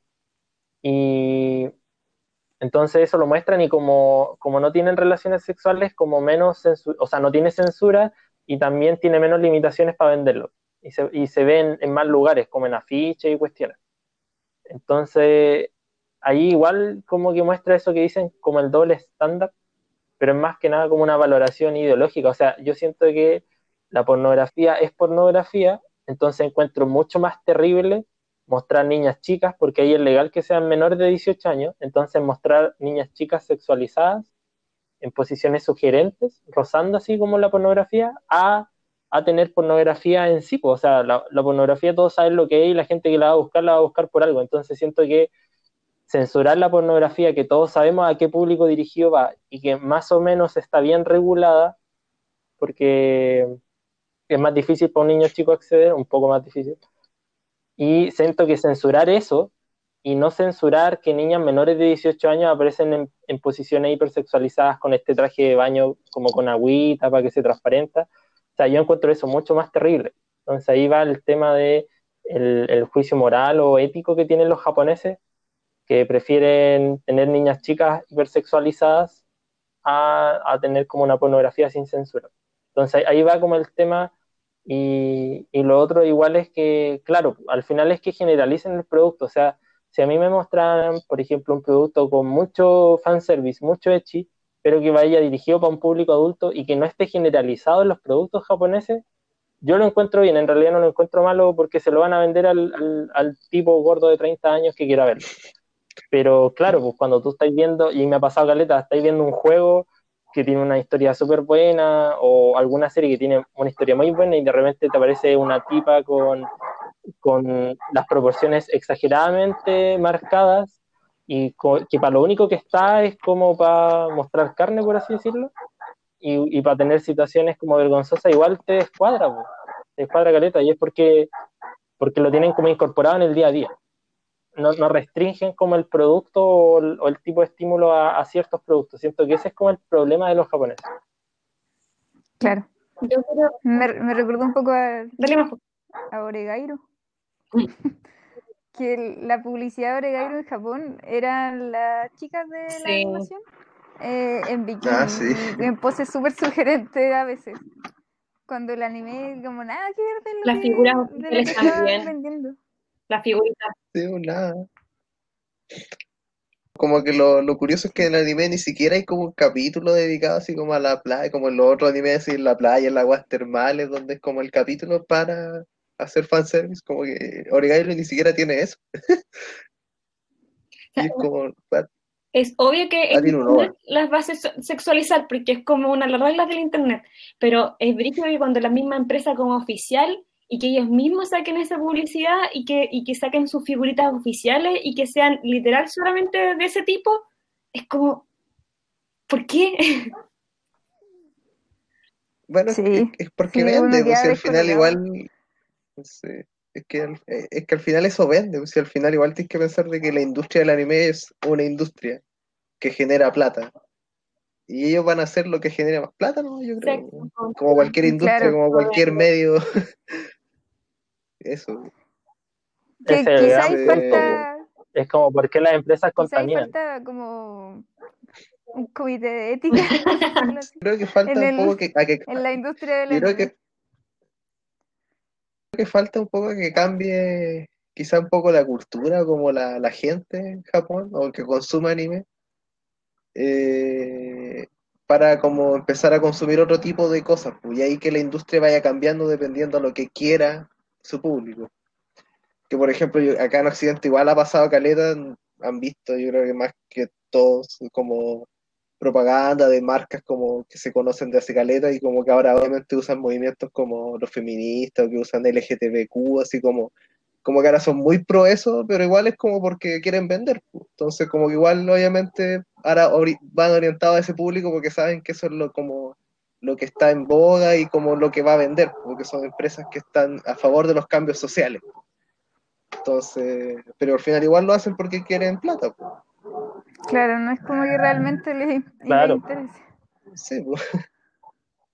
Y entonces eso lo muestran y como, como no tienen relaciones sexuales, como menos o sea, no tiene censura y también tiene menos limitaciones para venderlo. Y se, y se ven en más lugares, como en afiches y cuestiones. Entonces, ahí igual como que muestra eso que dicen como el doble estándar, pero es más que nada como una valoración ideológica. O sea, yo siento que la pornografía es pornografía, entonces encuentro mucho más terrible mostrar niñas chicas, porque ahí es legal que sean menores de 18 años, entonces mostrar niñas chicas sexualizadas en posiciones sugerentes, rozando así como la pornografía, a, a tener pornografía en sí. O sea, la, la pornografía todos saben lo que es y la gente que la va a buscar la va a buscar por algo. Entonces siento que censurar la pornografía, que todos sabemos a qué público dirigido va y que más o menos está bien regulada, porque es más difícil para un niño chico acceder, un poco más difícil. Y siento que censurar eso y no censurar que niñas menores de 18 años aparecen en, en posiciones hipersexualizadas con este traje de baño como con agüita para que se transparenta. O sea, yo encuentro eso mucho más terrible. Entonces ahí va el tema de el, el juicio moral o ético que tienen los japoneses que prefieren tener niñas chicas hipersexualizadas a, a tener como una pornografía sin censura. Entonces ahí va como el tema y, y, lo otro igual es que, claro, al final es que generalicen el producto, o sea, si a mí me mostraran, por ejemplo, un producto con mucho fanservice, mucho echi, pero que vaya dirigido para un público adulto y que no esté generalizado en los productos japoneses, yo lo encuentro bien, en realidad no lo encuentro malo porque se lo van a vender al, al, al tipo gordo de 30 años que quiera verlo. Pero claro, pues cuando tú estás viendo, y me ha pasado caleta, estás viendo un juego que tiene una historia súper buena o alguna serie que tiene una historia muy buena y de repente te aparece una tipa con, con las proporciones exageradamente marcadas y que para lo único que está es como para mostrar carne, por así decirlo, y, y para tener situaciones como vergonzosas, igual te descuadra, pues, te descuadra caleta, y es porque, porque lo tienen como incorporado en el día a día no, no, restringen como el producto o el, o el tipo de estímulo a, a, ciertos productos. Siento que ese es como el problema de los japoneses. Claro. Yo creo... me, me recordó un poco a, a Oregairo. que la publicidad de Oregairo en Japón eran las chicas de sí. la animación eh, en bikini, ah, sí. en poses súper sugerentes a veces. Cuando el anime, como nada que ver de lo Las que, figuras de lo que vendiendo. La figurita. Sí, nada. Como que lo, lo, curioso es que en el anime ni siquiera hay como un capítulo dedicado así como a la playa, como en los otros animes, así en la playa, en las aguas termales, donde es como el capítulo para hacer fanservice, como que Oregairo ni siquiera tiene eso. y es como... Es obvio que internet las va a sexualizar porque es como una de las reglas del internet, pero es brígido que cuando la misma empresa como oficial y que ellos mismos saquen esa publicidad y que, y que saquen sus figuritas oficiales y que sean literal solamente de ese tipo, es como, ¿por qué? Bueno, sí. es, es, porque sí, vende, pues, si al final igual, sí, es, que, es que al final eso vende, pues, si al final igual tienes que pensar de que la industria del anime es una industria que genera plata. Y ellos van a hacer lo que genera más plata, ¿no? Yo creo. Como cualquier industria, claro, como cualquier medio. Eso. Que quizá hay falta... Es como, ¿por qué las empresas contaminan? falta como un comité de ética. creo que falta un poco que, a que... En la industria de la creo que, creo que falta un poco que cambie quizá un poco la cultura, como la, la gente en Japón, o que consuma anime. Eh, para como empezar a consumir otro tipo de cosas, pues, y ahí que la industria vaya cambiando dependiendo a lo que quiera su público. Que por ejemplo, yo, acá en Occidente igual ha pasado caleta, han visto, yo creo que más que todos, como propaganda de marcas como que se conocen de hace caleta y como que ahora obviamente usan movimientos como los feministas o que usan LGTBQ, así como, como que ahora son muy pro eso, pero igual es como porque quieren vender. Entonces como que igual obviamente ahora van orientados a ese público porque saben que eso es lo como lo que está en boga y como lo que va a vender, porque son empresas que están a favor de los cambios sociales. Entonces, pero al final igual lo hacen porque quieren plata. Claro, no es como que realmente les, Claro. interese. Sí, pues.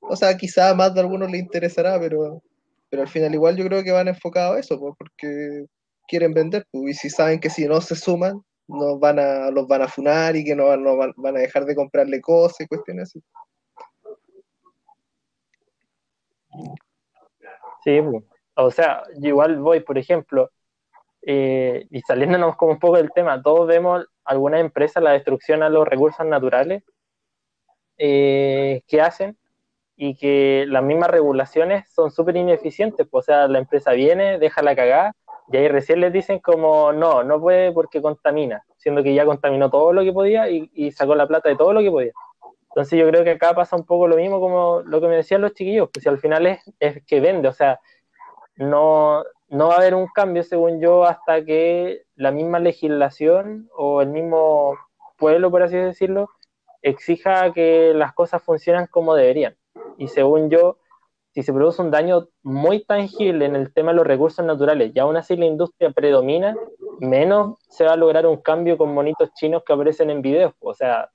O sea, quizá más de algunos les interesará, pero, pero al final igual yo creo que van enfocados a eso, pues, porque quieren vender, pues, y si saben que si no se suman, nos van a, los van a funar y que no, no van, van a dejar de comprarle cosas y cuestiones así. Sí, o sea, igual voy, por ejemplo, eh, y saliéndonos como un poco del tema, todos vemos algunas empresas la destrucción a los recursos naturales eh, que hacen y que las mismas regulaciones son súper ineficientes. O sea, la empresa viene, deja la cagada y ahí recién les dicen como no, no puede porque contamina, siendo que ya contaminó todo lo que podía y, y sacó la plata de todo lo que podía. Entonces yo creo que acá pasa un poco lo mismo como lo que me decían los chiquillos, pues si al final es, es que vende, o sea, no, no va a haber un cambio, según yo, hasta que la misma legislación o el mismo pueblo, por así decirlo, exija que las cosas funcionen como deberían. Y según yo, si se produce un daño muy tangible en el tema de los recursos naturales y aún así la industria predomina, menos se va a lograr un cambio con monitos chinos que aparecen en videos. O sea,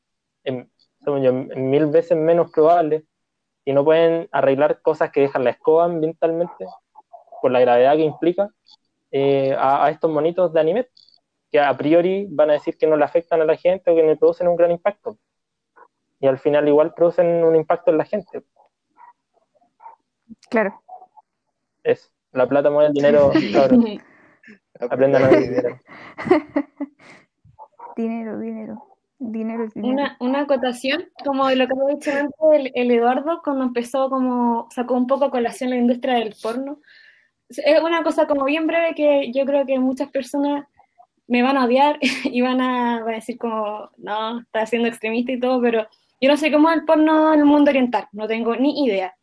en, yo, en mil veces menos probable. Y no pueden arreglar cosas que dejan la escoba ambientalmente, por la gravedad que implica, eh, a, a estos monitos de anime, que a priori van a decir que no le afectan a la gente o que no producen un gran impacto. Y al final igual producen un impacto en la gente. Claro. Es, la plata mueve el dinero. Aprendan a ver dinero. Dinero, dinero. Es dinero. Una, una acotación, como lo que había dicho antes el, el Eduardo, cuando empezó como, sacó un poco a colación la industria del porno. Es una cosa como bien breve que yo creo que muchas personas me van a odiar y van a, van a decir como, no, está siendo extremista y todo, pero yo no sé cómo es el porno en el mundo oriental, no tengo ni idea.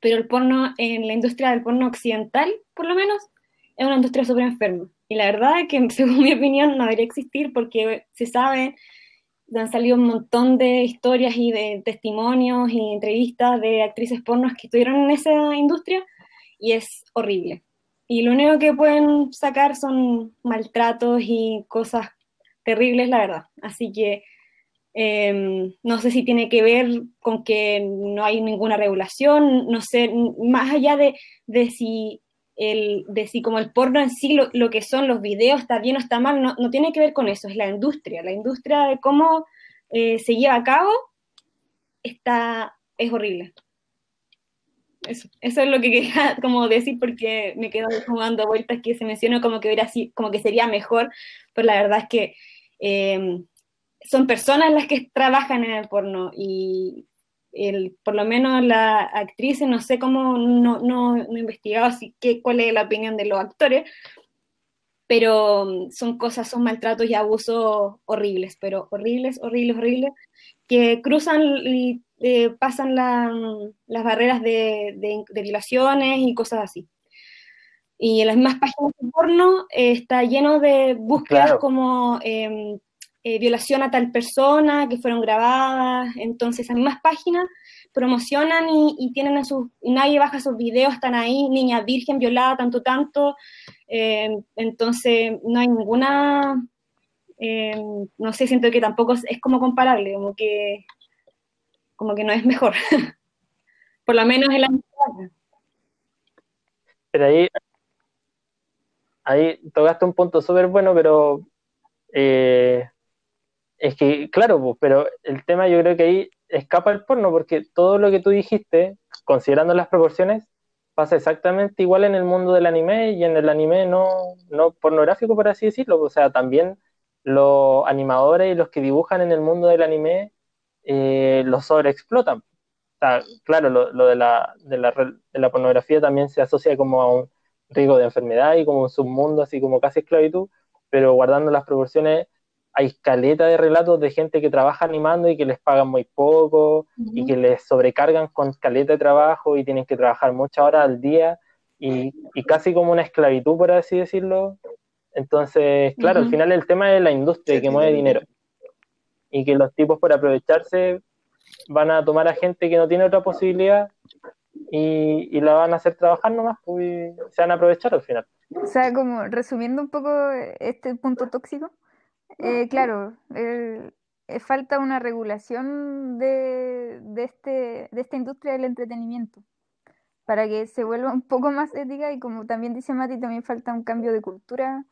Pero el porno en la industria del porno occidental, por lo menos, es una industria súper enferma. Y la verdad es que, según mi opinión, no debería existir porque se sabe, han salido un montón de historias y de testimonios y entrevistas de actrices pornos que estuvieron en esa industria y es horrible. Y lo único que pueden sacar son maltratos y cosas terribles, la verdad. Así que eh, no sé si tiene que ver con que no hay ninguna regulación, no sé, más allá de, de si el, de si como el porno en sí, lo, lo, que son los videos, está bien o está mal, no, no, tiene que ver con eso, es la industria, la industria de cómo eh, se lleva a cabo está, es horrible. Eso, eso es lo que quería como decir porque me quedo como dando vueltas que se menciona como que hubiera así, como que sería mejor, pero la verdad es que eh, son personas las que trabajan en el porno y el, por lo menos la actriz, no sé cómo, no, no, no he investigado así que, cuál es la opinión de los actores, pero son cosas, son maltratos y abusos horribles, pero horribles, horribles, horribles, que cruzan y eh, pasan la, las barreras de, de, de, violaciones y cosas así. Y en las mismas páginas de porno eh, está lleno de búsquedas claro. como eh, eh, violación a tal persona que fueron grabadas, entonces esas mismas páginas promocionan y, tienen a sus, y nadie baja sus videos, están ahí, niña virgen violada, tanto, tanto, eh, entonces no hay ninguna, eh, no sé, siento que tampoco es, es, como comparable, como que, como que no es mejor, por lo menos en la Pero ahí, ahí tocaste un punto súper bueno, pero eh, es que, claro, pues, pero el tema yo creo que ahí escapa el porno, porque todo lo que tú dijiste, considerando las proporciones, pasa exactamente igual en el mundo del anime y en el anime no, no pornográfico, por así decirlo. O sea, también los animadores y los que dibujan en el mundo del anime eh, lo sobreexplotan. O sea, claro, lo, lo de, la, de, la, de la pornografía también se asocia como a un riesgo de enfermedad y como un submundo, así como casi esclavitud, pero guardando las proporciones hay caleta de relatos de gente que trabaja animando y que les pagan muy poco y que les sobrecargan con caleta de trabajo y tienen que trabajar muchas horas al día y, y casi como una esclavitud, por así decirlo. Entonces, claro, al final el tema es la industria que mueve dinero y que los tipos por aprovecharse van a tomar a gente que no tiene otra posibilidad y, y la van a hacer trabajar nomás pues, y se van a aprovechar al final. O sea, como resumiendo un poco este punto tóxico, eh, claro, el- eh, falta una regulación de, de este, de esta industria del entretenimiento para que se vuelva un poco más ética y como también dice Mati, también falta un cambio de cultura,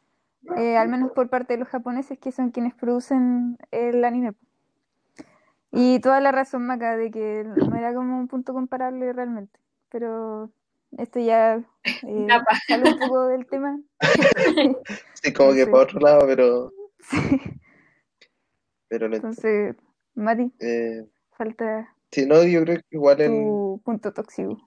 eh, al menos por parte de los japoneses que son quienes producen el anime. Y toda la razón, Maca, de que no era como un punto comparable realmente, pero esto ya eh, sale un poco del tema. Sí, como que Sí. para otro lado, pero, Sí. pero no- Entonces, Mati, eh, falta sí, no, yo creo que igual en, tu punto tóxico.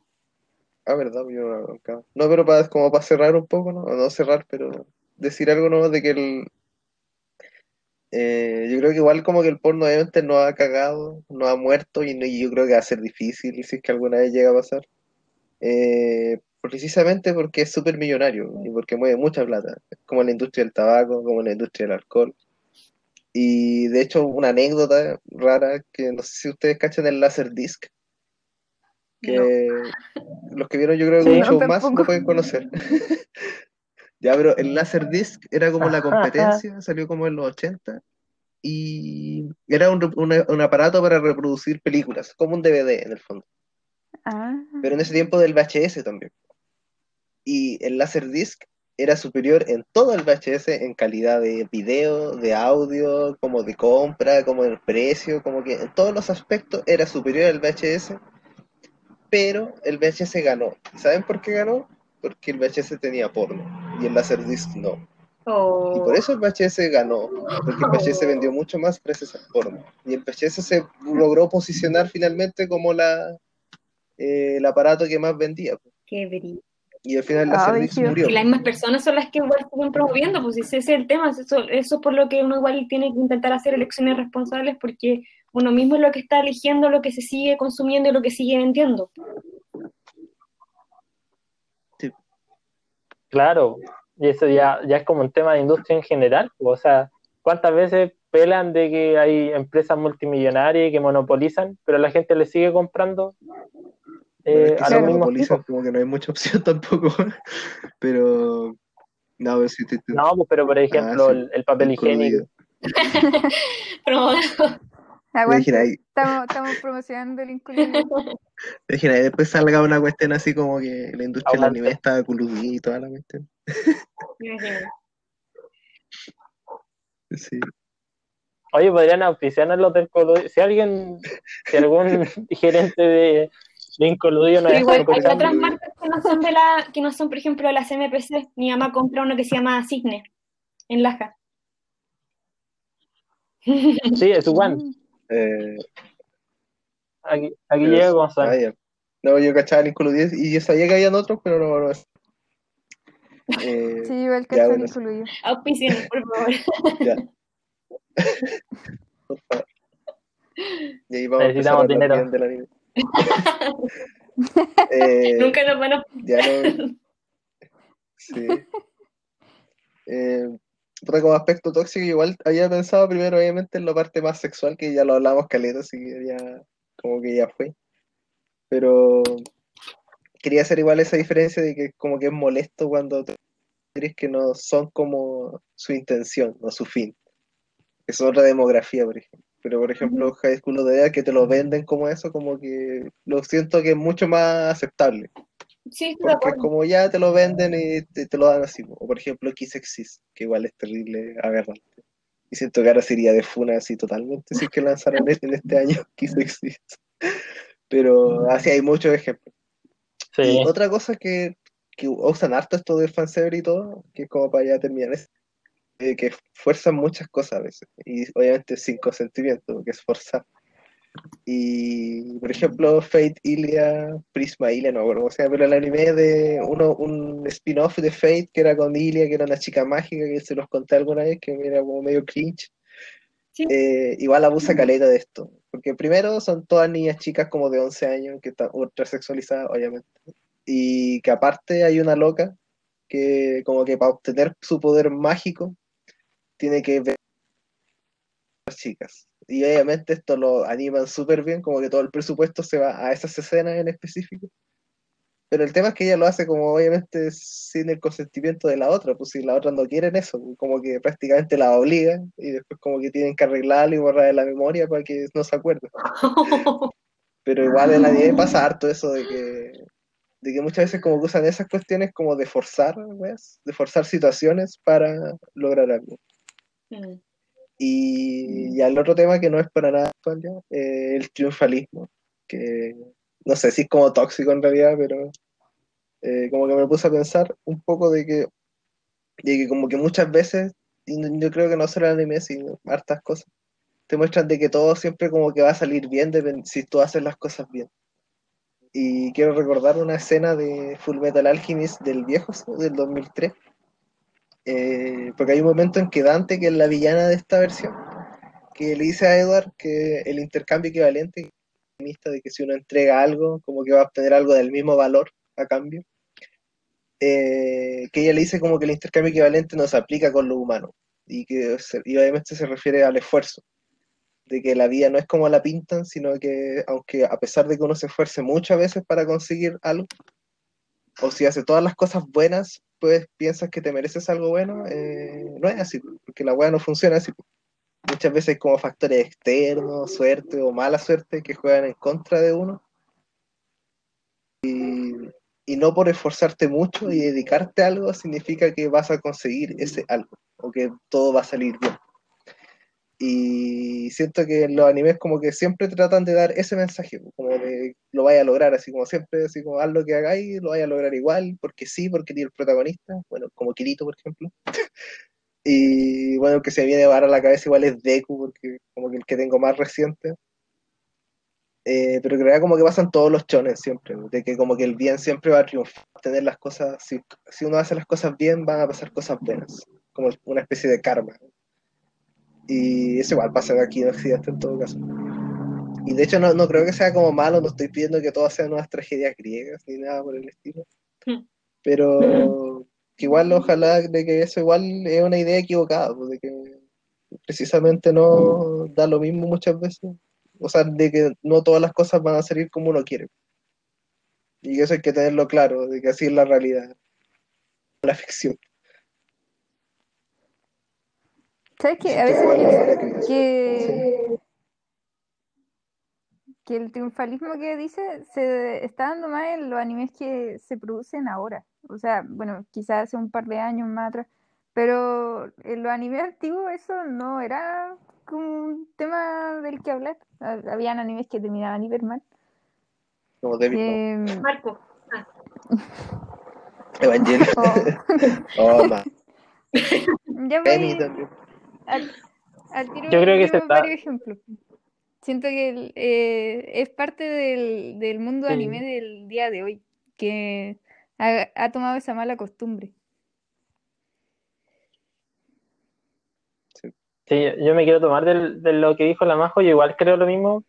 Ah, verdad, yo no, No, pero para, como para cerrar un poco, ¿no? O no cerrar, pero decir algo nuevo de que el. eh, yo creo que igual como que el porno obviamente no ha cagado, no ha muerto y, no- y yo creo que va a ser difícil si es que alguna vez llega a pasar. Eh, precisamente porque es súper millonario y porque mueve mucha plata, como en la industria del tabaco, como en la industria del alcohol. Y de hecho, una anécdota rara que no sé si ustedes cachan el Laserdisc, que los que vieron yo creo que Sí. No, más lo pueden conocer. ya, pero el Laserdisc era como la competencia, salió como en los 80 y era un, un aparato para reproducir películas, como un DVD en el fondo, Ah, pero en ese tiempo del VHS también. Y el Laserdisc era superior en todo el VHS en calidad de video, de audio, como de compra, como en precio, como que en todos los aspectos era superior al VHS, pero el VHS ganó. ¿Saben por qué ganó? Porque el VHS tenía porno y el Laserdisc no. Y por eso el VHS ganó, porque el VHS vendió mucho más gracias al porno. Y el VHS se logró posicionar finalmente como la, eh, el aparato que más vendía. Qué brillo. Y al final Laserdisc brígido. murió. Y las mismas personas son las que igual siguen promoviendo, pues ese es el tema, eso, eso es por lo que uno igual tiene que intentar hacer elecciones responsables, porque uno mismo es lo que está eligiendo lo que se sigue consumiendo y lo que sigue vendiendo. Claro, y eso ya, ya es como un tema de industria en general. O sea, ¿cuántas veces pelan de que hay empresas multimillonarias que monopolizan, pero la gente le sigue comprando Bueno, eh, es que se monopolizan, tipos? como que no hay mucha opción tampoco. Pero. No, pero sí, te- te- No, pues, pero por ejemplo, sí, el, el papel higiénico. aguante, estamos, estamos promocionando el incluido. ahí después salga una cuestión así como que la industria del anime está coludida y toda la cuestión. Sí. Oye, podrían auspiciarnos los del coludio. Si alguien, si algún gerente de, de Incoludio nos Pero está igual hay otras marcas que no son de la, que no son, por ejemplo, las MPC. Mi mamá compra uno que se llama Cisne, en Laja. sí, es One. Mm, Eh, Aquí, llega. Gonzalo. No, yo cachaba el incluido y yo sabía que habían otros, pero no, no. Eh, Sí, cacho el bueno, incluido. Auspicienos, por favor. ya. Por favor. Y ahí vamos a a Necesitamos hablar dinero. Eh, Nunca nos van a... Ya no. Sí. Eh, como aspecto tóxico, igual había pensado primero, obviamente, en la parte más sexual, que ya lo hablamos caleta, así que ya, como que ya fue. Pero quería hacer igual esa diferencia de que como que es molesto cuando series que no son como su intención, no su fin. Es otra demografía, por ejemplo. Pero, por ejemplo, High School of the Dead, que te lo venden como eso, como que lo siento que es mucho más aceptable. Sí, Porque como ya te lo venden y te, te lo dan así. O por ejemplo, Kiss Exist, que igual es terrible agarrante. Y siento que ahora sería de funa así totalmente si es que lanzaron en en este año Kiss Exist. Pero así hay muchos ejemplos. Sí, Y otra cosa que, que usan harto esto del fanservice y todo, que es como para ya terminar, es eh, que fuerzan muchas cosas a veces. Y obviamente sin consentimiento, porque es forzar. Y por ejemplo, Fate Ilia, Prisma Ilia, no me acuerdo cómo se llama, pero el anime de uno, un spin-off de Fate que era con Ilia, que era una chica mágica, que se los conté alguna vez, que era como medio cringe. Sí. eh, igual abusa caleta de esto. Porque primero son todas niñas chicas como de 11 años que están ultra sexualizadas, obviamente. Y que aparte hay una loca que como que para obtener su poder mágico tiene que ver las chicas. Y obviamente esto lo animan súper bien, como que todo el presupuesto se va a esas escenas en específico. Pero el tema es que ella lo hace como obviamente sin el consentimiento de la otra, pues si la otra no quieren eso, como que prácticamente la obligan y después como que tienen que arreglarla y borrar de la memoria para que no se acuerden. Pero igual en la anime pasa harto eso de que, de que muchas veces como que usan esas cuestiones como de forzar, weas, de forzar situaciones para lograr algo. Mm. Y, y al otro tema que no es para nada actual ya, eh, el triunfalismo, que no sé si es como tóxico en realidad, pero eh, como que me puse a pensar un poco de que, de que como que muchas veces, y yo creo que no solo el anime, sino hartas cosas, te muestran de que todo siempre como que va a salir bien si tú haces las cosas bien. Y quiero recordar una escena de Full Metal Alchemist del viejo, del 2003, eh, porque hay un momento en que Dante, que es la villana de esta versión, que le dice a Edward que el intercambio equivalente de que si uno entrega algo, como que va a obtener algo del mismo valor a cambio. Eh, que ella le dice como que el intercambio equivalente no se aplica con lo humano y que y obviamente se refiere al esfuerzo, de que la vida no es como la pintan, sino que aunque a pesar de que uno se esfuerce muchas veces para conseguir algo, o si hace todas las cosas buenas, pues piensas que te mereces algo bueno, eh, no es así, porque la weá no funciona así. Muchas veces como factores externos, suerte o mala suerte que juegan en contra de uno. Y, y no por esforzarte mucho y dedicarte a algo significa que vas a conseguir ese algo o que todo va a salir bien. Y siento que los animes como que siempre tratan de dar ese mensaje, como de lo vaya a lograr, así como siempre, así como haz lo que hagáis, lo vaya a lograr igual, porque sí, porque tiene el protagonista, bueno, como Kirito, por ejemplo. Y bueno, el que se viene ahora a la cabeza igual es Deku, porque como que el que tengo más reciente. Eh, pero que en realidad como que pasan todos los chones siempre, de que como que el bien siempre va a triunfar, tener las cosas, si, si uno hace las cosas bien, van a pasar cosas buenas, como una especie de karma. Y eso igual pasa aquí en Occidente en todo caso. Y de hecho no, no creo que sea como malo, no estoy pidiendo que todas sean unas tragedias griegas ni nada por el estilo. Hmm. Pero que igual ojalá de que eso igual es una idea equivocada, pues, de que precisamente no da lo mismo muchas veces. O sea, de que no todas las cosas van a salir como uno quiere. Y eso hay que tenerlo claro, de que así es la realidad. La ficción. ¿Sabes qué? A veces que- que, que el triunfalismo que dice se está dando más en los animes que se producen ahora. O sea, bueno, quizás hace un par de años más atrás. Pero en los animes antiguos eso no era como un tema del que hablar. Ha- Habían animes que terminaban hiper mal. Como David Que, Marco. Ah, Evangelion. oh, Oh, ma. ya voy. Al, al tiro Yo creo que se está- varios ejemplos. Siento que eh, es parte del, del mundo Sí. anime del día de hoy, que ha, ha tomado esa mala costumbre. Sí, yo me quiero tomar del- de lo que dijo la Majo, yo igual creo lo mismo.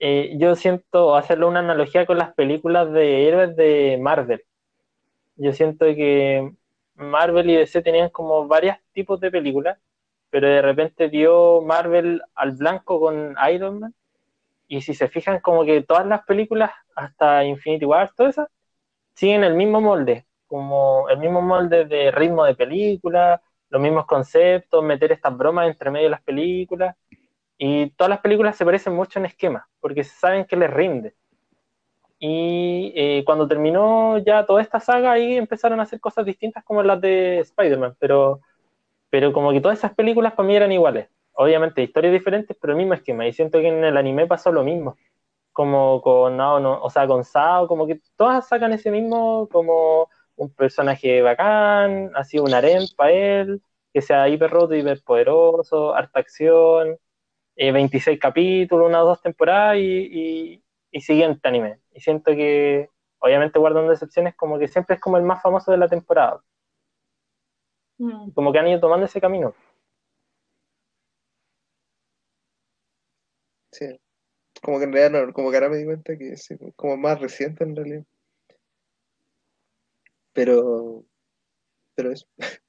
Eh, yo siento hacerle una analogía con las películas de héroes de Marvel. Yo siento que Marvel y DC tenían como varios tipos de películas, pero de repente dio Marvel al blanco con Iron Man. Y si se fijan, como que todas las películas, hasta Infinity War, todas esas, siguen el mismo molde, como el mismo molde de ritmo de película, los mismos conceptos, meter estas bromas entre medio de las películas. Y todas las películas se parecen mucho en esquema, porque saben que les rinde. Y eh, cuando terminó ya toda esta saga, ahí empezaron a hacer cosas distintas como las de Spider-Man, pero, pero como que todas esas películas para eran iguales. Obviamente, historias diferentes, pero el mismo esquema. Y siento que en el anime pasó lo mismo. Como con, no, no, o sea, con Sao, como que todas sacan ese mismo, como un personaje bacán, así un harem para él, que sea hiper roto, hiper poderoso, harta acción, eh, 26 capítulos, unas dos temporadas y, y, y siguiente anime. Y siento que, obviamente guardando excepciones, como que siempre es como el más famoso de la temporada. Mm. Como que han ido tomando ese camino. Sí. Como que en realidad no, como que ahora me di cuenta que sí, como más reciente en realidad. Pero, pero eso.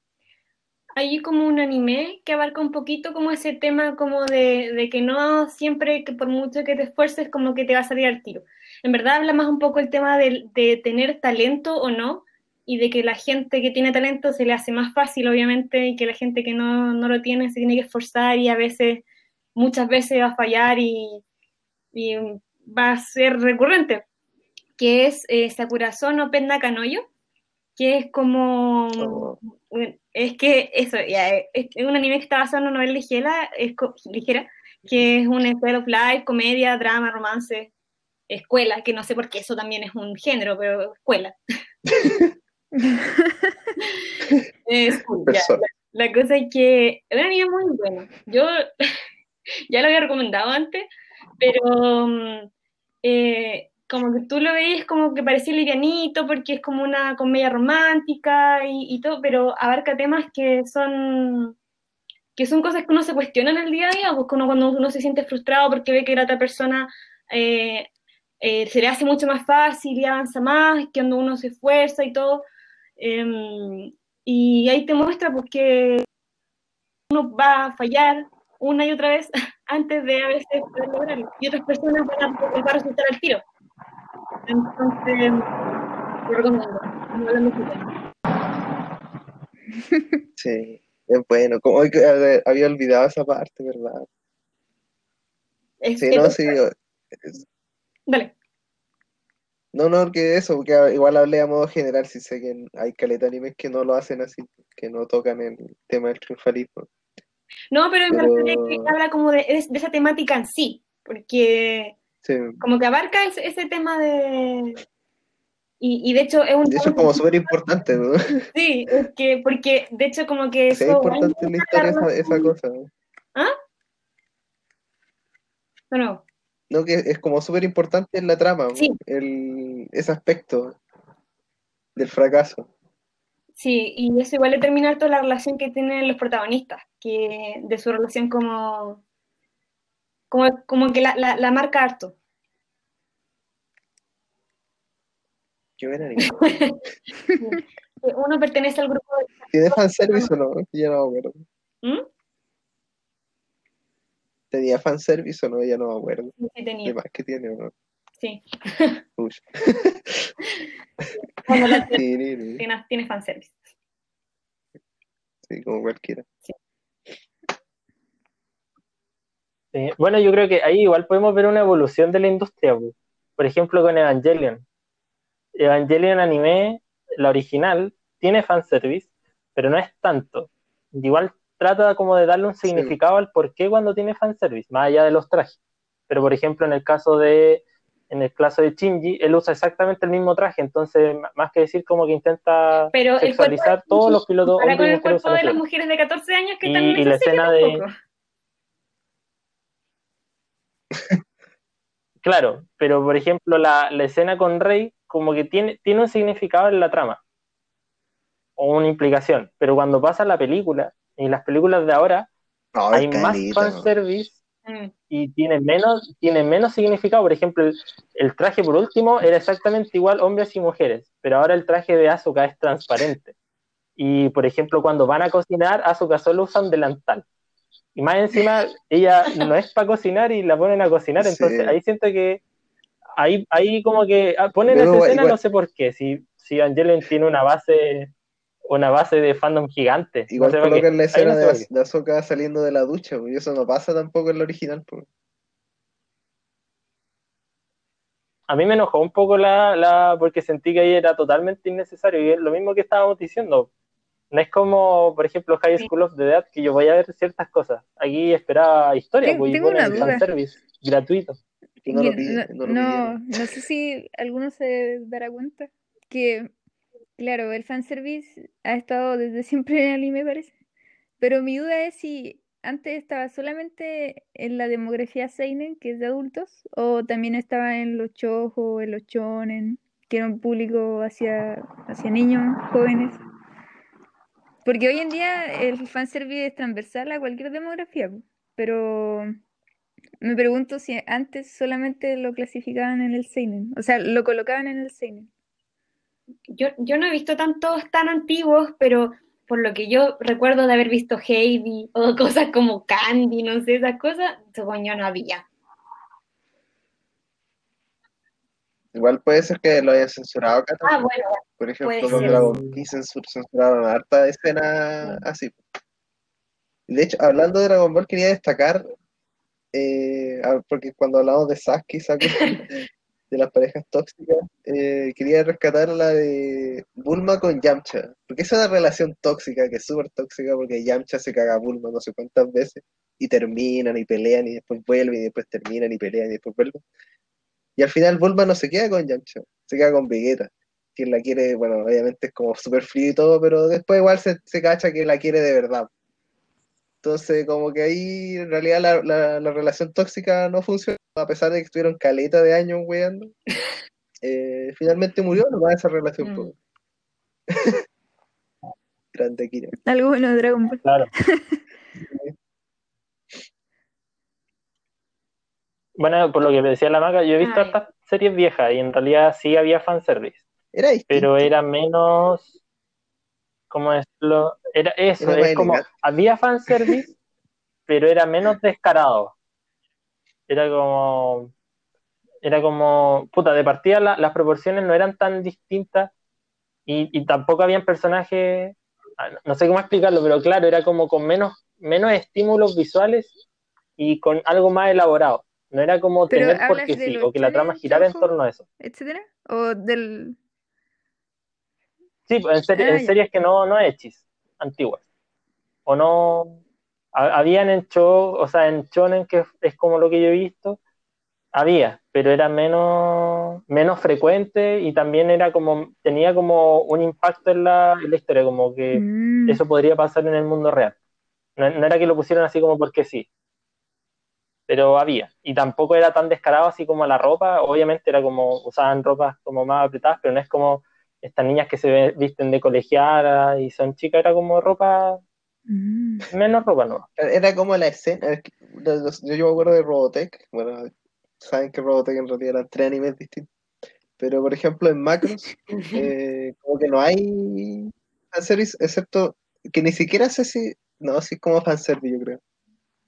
Hay como un anime que abarca un poquito como ese tema como de, de que no siempre que por mucho que te esfuerces como que te va a salir al tiro. En verdad habla más un poco el tema de, de tener talento o no y de que la gente que tiene talento se le hace más fácil obviamente y que la gente que no, no lo tiene se tiene que esforzar y a veces, muchas veces va a fallar y, y va a ser recurrente, que es eh, Sakurazo no Penda Kanoyo, que es como... Oh. Es que eso, ya, es es un anime que está basado en una novela ligera, es ligera que es un style of life, comedia, drama, romance, escuela, que no sé por qué eso también es un género, pero escuela. Es ya. La cosa es que es un anime muy bueno. Yo ya lo había recomendado antes, pero mm, eh, como que tú lo veías como que parecía livianito porque es como una comedia romántica y, y todo, pero abarca temas que son que son cosas que uno se cuestiona en el día a día, porque uno cuando uno se siente frustrado porque ve que la otra persona eh, eh, se le hace mucho más fácil y avanza más, que cuando uno se esfuerza y todo. Em, y ahí te muestra porque uno va a fallar una y otra vez antes de a veces poder lograrlo. Y otras personas van a, a resultar al tiro. Entonces, lo recomiendo. No lo. Sí, es bueno. Como hoy que había olvidado esa parte, ¿verdad? Es- Sí, no, sí. Dale. No, no, que eso, porque igual hablé a modo general, si sé que hay caleta animes que no lo hacen así, que no tocan el tema del triunfalismo. No, pero me Pero- parece que habla como de, de esa temática en sí, porque Sí, como que abarca ese, ese tema de... Y, y de hecho es un... de hecho es como súper importante, ¿no? Sí, es que, porque de hecho como que Sí, eso... es importante en la historia esa, esa cosa. ¿no? No, no. No, que es como súper importante en la trama, el, ese aspecto del fracaso. Sí, y eso igual determina toda la relación que tienen los protagonistas, que de su relación como... Como, como que la, la, la marca harto. Que Uno pertenece al grupo de... ¿Tiene fanservice o no? Ya no me acuerdo. ¿Mm? ¿Tenía fanservice o no? Ya no me acuerdo. Sí, sí, tenía. De más que tiene o no. Sí. Uy. Bueno, la tiene, tiene fanservice. sí, como cualquiera. Sí. Bueno, yo creo que ahí igual podemos ver una evolución de la industria. po. Por ejemplo, con Evangelion. Evangelion anime, la original, tiene fanservice, pero no es tanto. Igual trata como de darle un significado al por qué cuando tiene fanservice, más allá de los trajes. Pero por ejemplo, en el caso de en el caso de Shinji, él usa exactamente el mismo traje, entonces más que decir como que intenta Pero sexualizar de todos los pilotos Ahora con el cuerpo de las mujeres de 14 años que Y- también y la escena de-. Claro, pero por ejemplo la, la escena con Rey como que tiene, tiene un significado en la trama o una implicación, pero cuando pasa la película, y las películas de ahora, No, hay más fanservice Mm. y tiene menos, tiene menos significado. Por ejemplo, el, el traje por último era exactamente igual hombres y mujeres, pero ahora el traje de Asuka es transparente. Y por ejemplo, cuando van a cocinar, Asuka solo usa un delantal. Y más encima, ella no es para cocinar y la ponen a cocinar, entonces Sí. ahí siento que ahí, ahí como que ah, ponen Pero esa igual- escena, igual- no sé por qué, si, si Evangelion tiene una base una base de fandom gigante. Igual no colocan la Ahí escena no de, por Az- qué. de Ahsoka saliendo de la ducha, y eso no pasa tampoco en la original. A mí me enojó un poco la, la porque sentí que ahí era totalmente innecesario y es lo mismo que estábamos diciendo. No es como, por ejemplo, High School of the Dead, que yo voy a ver ciertas cosas. Aquí esperaba historia, Tengo- pues, y tengo una duda. fanservice gratuito. No Que no, no, lo no, no sé si alguno se dará cuenta que, claro, el fanservice ha estado desde siempre en el anime, parece. Pero mi duda es si antes estaba solamente en la demografía seinen, que es de adultos, o también estaba en los shoujo, en los shonen, que era un público hacia, hacia niños, jóvenes. Porque hoy en día el fanservice es transversal a cualquier demografía, pero Me pregunto si antes solamente lo clasificaban en el Seinen, o sea, lo colocaban en el Seinen. Yo, yo no he visto tantos tan antiguos, pero por lo que yo recuerdo de haber visto Heidi o cosas como Candy, no sé, esas cosas, según yo no había. Igual puede ser que lo hayan censurado acá Ah, bueno, Por ejemplo, con. Dragon Ball censur- censuraron harta escena así. De hecho, hablando de Dragon Ball, quería destacar, eh, porque cuando hablamos de Sasuke Sakura, de las parejas tóxicas, eh, quería rescatar la de Bulma con Yamcha, porque es una relación tóxica, que es súper tóxica, porque Yamcha se caga a Bulma no sé cuántas veces, y terminan y pelean y después vuelven y después terminan y pelean y después vuelven. Y al final Bulma no se queda con Yamcha, se queda con Vegeta, quien la quiere, bueno, obviamente es como súper frío y todo, pero después igual se, se cacha que la quiere de verdad. Entonces, como que ahí en realidad la, la- la relación tóxica no funcionó, a pesar de que estuvieron caleta de años weando. Eh, finalmente murió nomás esa relación. Mm. Grande Kira. Algo bueno de Dragon Ball. Claro. Bueno, por lo que me decía la maga, yo he visto Ay. estas series viejas y en realidad sí había fanservice, Era distinto. pero era menos, ¿cómo decirlo? Era eso, Era más es como, había fanservice, pero era menos descarado. Era como, era como, puta, de partida la- las proporciones no eran tan distintas y, y tampoco habían personajes, ah, no- sé cómo explicarlo, pero claro, era como con menos, menos estímulos visuales y con algo más elaborado. No era como tener porque sí, o que la trama girara en torno a eso. etcétera, o del Sí, en, serie- Ah, en ya. series que no, no hechis, antiguas. O no, ha- habían en show, o sea, en shonen, que es como lo que yo he visto, había, pero era menos, menos frecuente y también era como, tenía como un impacto en la, en la historia, como que Mm, eso podría pasar en el mundo real. No, no era que lo pusieran así como porque sí, pero había. Y tampoco era tan descarado así como la ropa, obviamente era como, usaban ropas como más apretadas, pero no es como estas niñas que se visten de colegiala y son chicas, era como ropa, mm. menos ropa nueva. Era como la escena. Yo, yo me acuerdo de Robotech. Bueno, saben que Robotech en realidad eran tres animes distintos. Pero por ejemplo, en Macros, eh, como que no hay fanservice, excepto que ni siquiera sé si. No, sí es como fanservice, yo creo.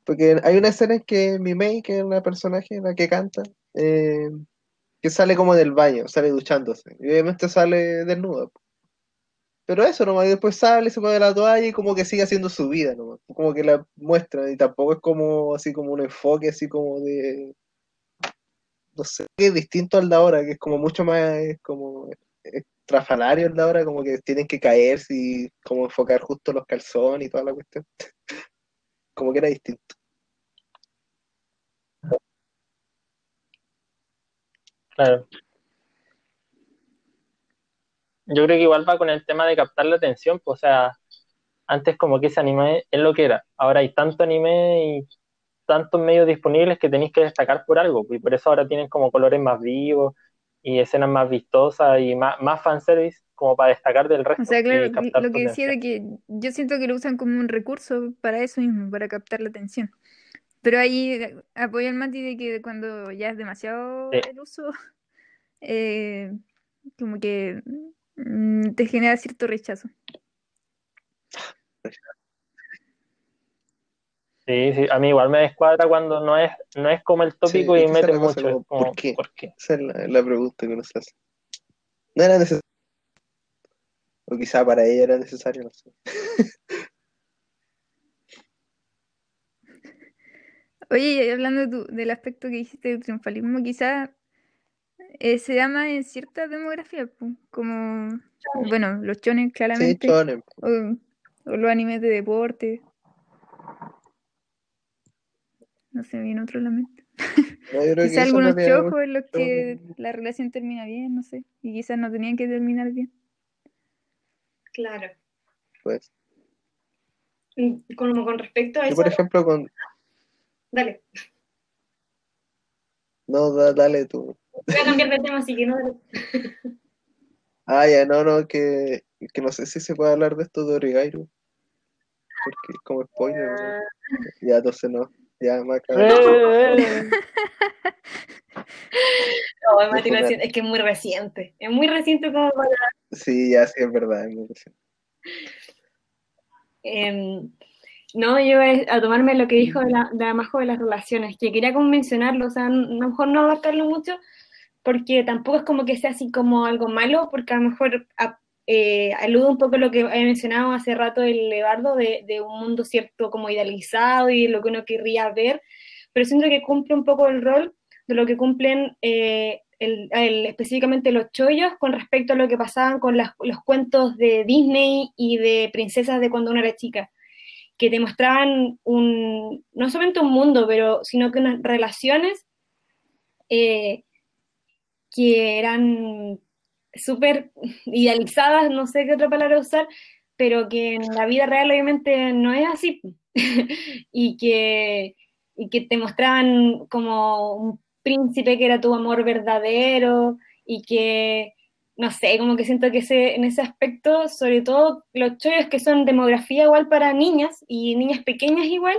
Porque hay una escena en que Mimei, que es una personaje, la que canta, eh, sale como del baño, sale duchándose. Y obviamente sale desnuda. Pero eso nomás, y después sale, se pone la toalla y como que sigue haciendo su vida nomás. Como que la muestra, y tampoco es como así como un enfoque así como de. No sé, que es distinto al de ahora, que es como mucho más, es como estrafalario el de ahora, como que tienen que caerse y como enfocar justo los calzones y toda la cuestión. Como que era distinto. Claro. Yo creo que igual va con el tema de captar la atención, pues, o sea, antes como que ese anime es lo que era. Ahora hay tanto anime y tantos medios disponibles que tenéis que destacar por algo, y por eso ahora tienen como colores más vivos y escenas más vistosas y más, más fanservice como para destacar del resto O sea, claro, lo que decía de que yo siento que lo usan como un recurso para eso mismo, para captar la atención. Pero ahí apoyo al Mati de que cuando ya es demasiado Sí. el uso, eh, como que mm, te genera cierto rechazo. Sí, sí, a mí igual me descuadra cuando no es, no es como el tópico Sí, y cosa, mucho, como, es como, ¿por qué? ¿por qué? Esa es la, la pregunta que uno se hace. No era necesario. O quizá para ella era necesario, no sé. Oye, y hablando de tu- del aspecto que dijiste del triunfalismo, quizá eh, se llama en cierta demografía, pu, como, bueno, los chones Sí, claramente, chonen. o, o los animes de deporte. No se me viene otro a la mente. No, yo creo que Quizá eso en algunos realidad chojos en los que mucho- la relación termina bien, no sé, y quizás no tenían que terminar bien. Claro. pues. Y Como con respecto a Yo, eso, por ejemplo, con. Dale. No, da- dale tú. Voy a cambiar de tema, así que no. dale. Ah, ya, no, no, que, que no sé si se puede hablar de esto de Origairu. Porque es como spoiler, ¿no? Ya, entonces no. Ya, más Eh, eh, No, Mati, siento, es que es muy reciente. Es muy reciente como para. Sí, ya sí, es verdad. es muy reciente. em, no, yo voy a tomarme lo que dijo de la, de la Majo de las relaciones, que quería como mencionarlo, o sea, a lo mejor no abarcarlo mucho, porque tampoco es como que sea así como algo malo, porque a lo mejor a- eh, alude un poco a lo que había mencionado hace rato el Levardo, de, de un mundo cierto como idealizado y lo que uno querría ver, pero siento que cumple un poco el rol de lo que cumplen eh, el- el- específicamente los chollos con respecto a lo que pasaban con las- los cuentos de Disney y de princesas de cuando uno era chica, que te mostraban un, no solamente un mundo, pero sino que unas relaciones eh, que eran súper idealizadas, no sé qué otra palabra usar, pero que en la vida real obviamente no es así. y, que, y que te mostraban como un príncipe que era tu amor verdadero y que, no sé, como que siento que ese, en ese aspecto, sobre todo los chollos que son demografía igual para niñas y niñas pequeñas igual,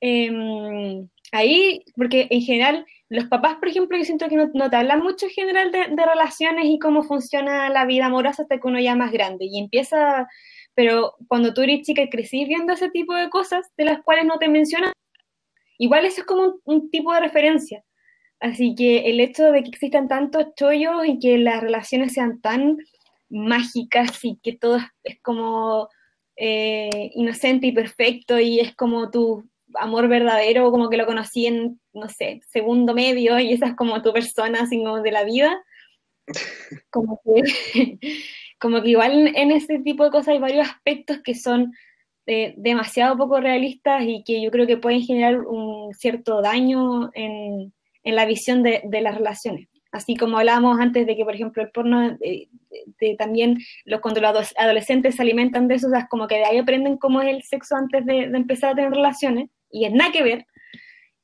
eh, ahí, porque en general los papás, por ejemplo, yo siento que no, no te hablan mucho en general de, de relaciones y cómo funciona la vida amorosa hasta que uno ya más grande y empieza, pero cuando tú eres chica y crecís viendo ese tipo de cosas de las cuales no te mencionan, igual eso es como un tipo de referencia. Así que el hecho de que existan tantos chollos y que las relaciones sean tan mágicas y que todo es, como eh, inocente y perfecto y es como tu amor verdadero, como que lo conocí en, no sé, segundo medio y esa es como tu persona así como de la vida. Como que, como que igual en, en ese tipo de cosas hay varios aspectos que son eh, demasiado poco realistas y que yo creo que pueden generar un cierto daño en, en la visión de, las relaciones. Así como hablábamos antes de que, por ejemplo, el porno, eh, también los, cuando los adolescentes se alimentan de eso, o como que de ahí aprenden cómo es el sexo antes de, empezar a tener relaciones, y es nada que ver.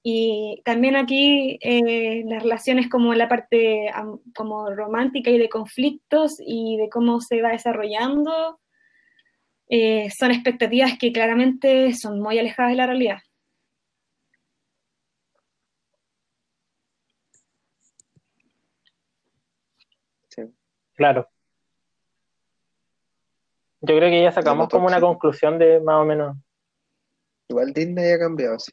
Y también aquí eh, las relaciones como la parte como romántica y de conflictos y de cómo se va desarrollando, eh, son expectativas que claramente son muy alejadas de la realidad. Claro. Yo creo que ya sacamos como una conclusión de más o menos. Igual Disney ha cambiado, sí.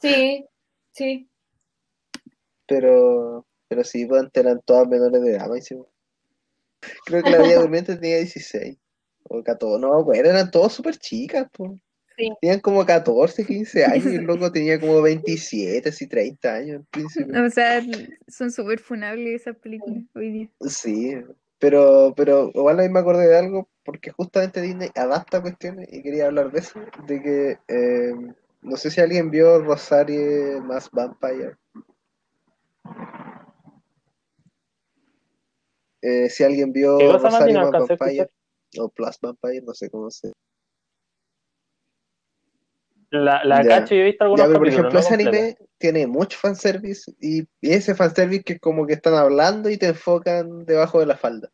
Sí, sí. Pero, pero sí, pues antes eran todas menores de edad, máximo. Creo que la Bella Durmiente tenía 16 o 14, no, pues eran todas súper chicas, pues. Sí. Tenían como 14, 15 años y el loco tenía como 27, así 30 años al principio. O sea, son súper funables esas películas hoy día. Sí, pero, pero igual ahí me acordé de algo porque justamente Disney adapta cuestiones y quería hablar de eso, de que eh, no sé si alguien vio Rosario más Vampire. Eh, si alguien vio. Rosario más Vampire o Plus Vampire, no sé cómo se La, la cacho y he visto algunos Ya, pero por ejemplo, no ese anime tiene mucho fanservice y, y ese fanservice que es como que están hablando y te enfocan debajo de la falda.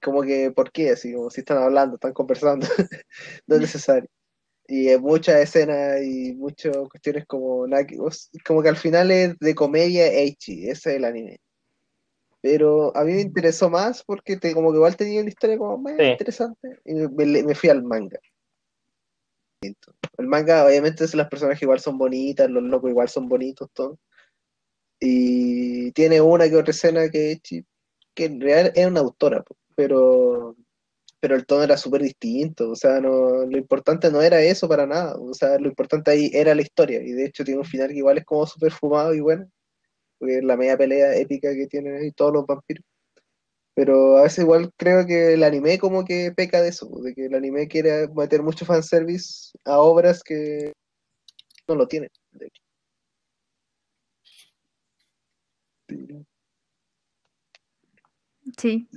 Como que, ¿por qué? Así como si están hablando, están conversando. no es necesario. Y hay muchas escenas y muchas cuestiones como, como que al final es de comedia ecchi, ese es el anime. Pero a mí me interesó más porque te, como que igual tenía una historia como más Sí. interesante y me, me fui al manga. El manga, obviamente, las personajes igual son bonitas, los locos igual son bonitos, todo. Y tiene una que otra escena que, que en realidad es una autora, pero, pero el tono era súper distinto. O sea, no, lo importante no era eso para nada. O sea, lo importante ahí era la historia. Y de hecho tiene un final que igual es como súper fumado y bueno. Porque es la media pelea épica que tienen ahí todos los vampiros. Pero a veces igual creo que el anime como que peca de eso, de que el anime quiere meter mucho fanservice a obras que no lo tienen. de hecho. Sí.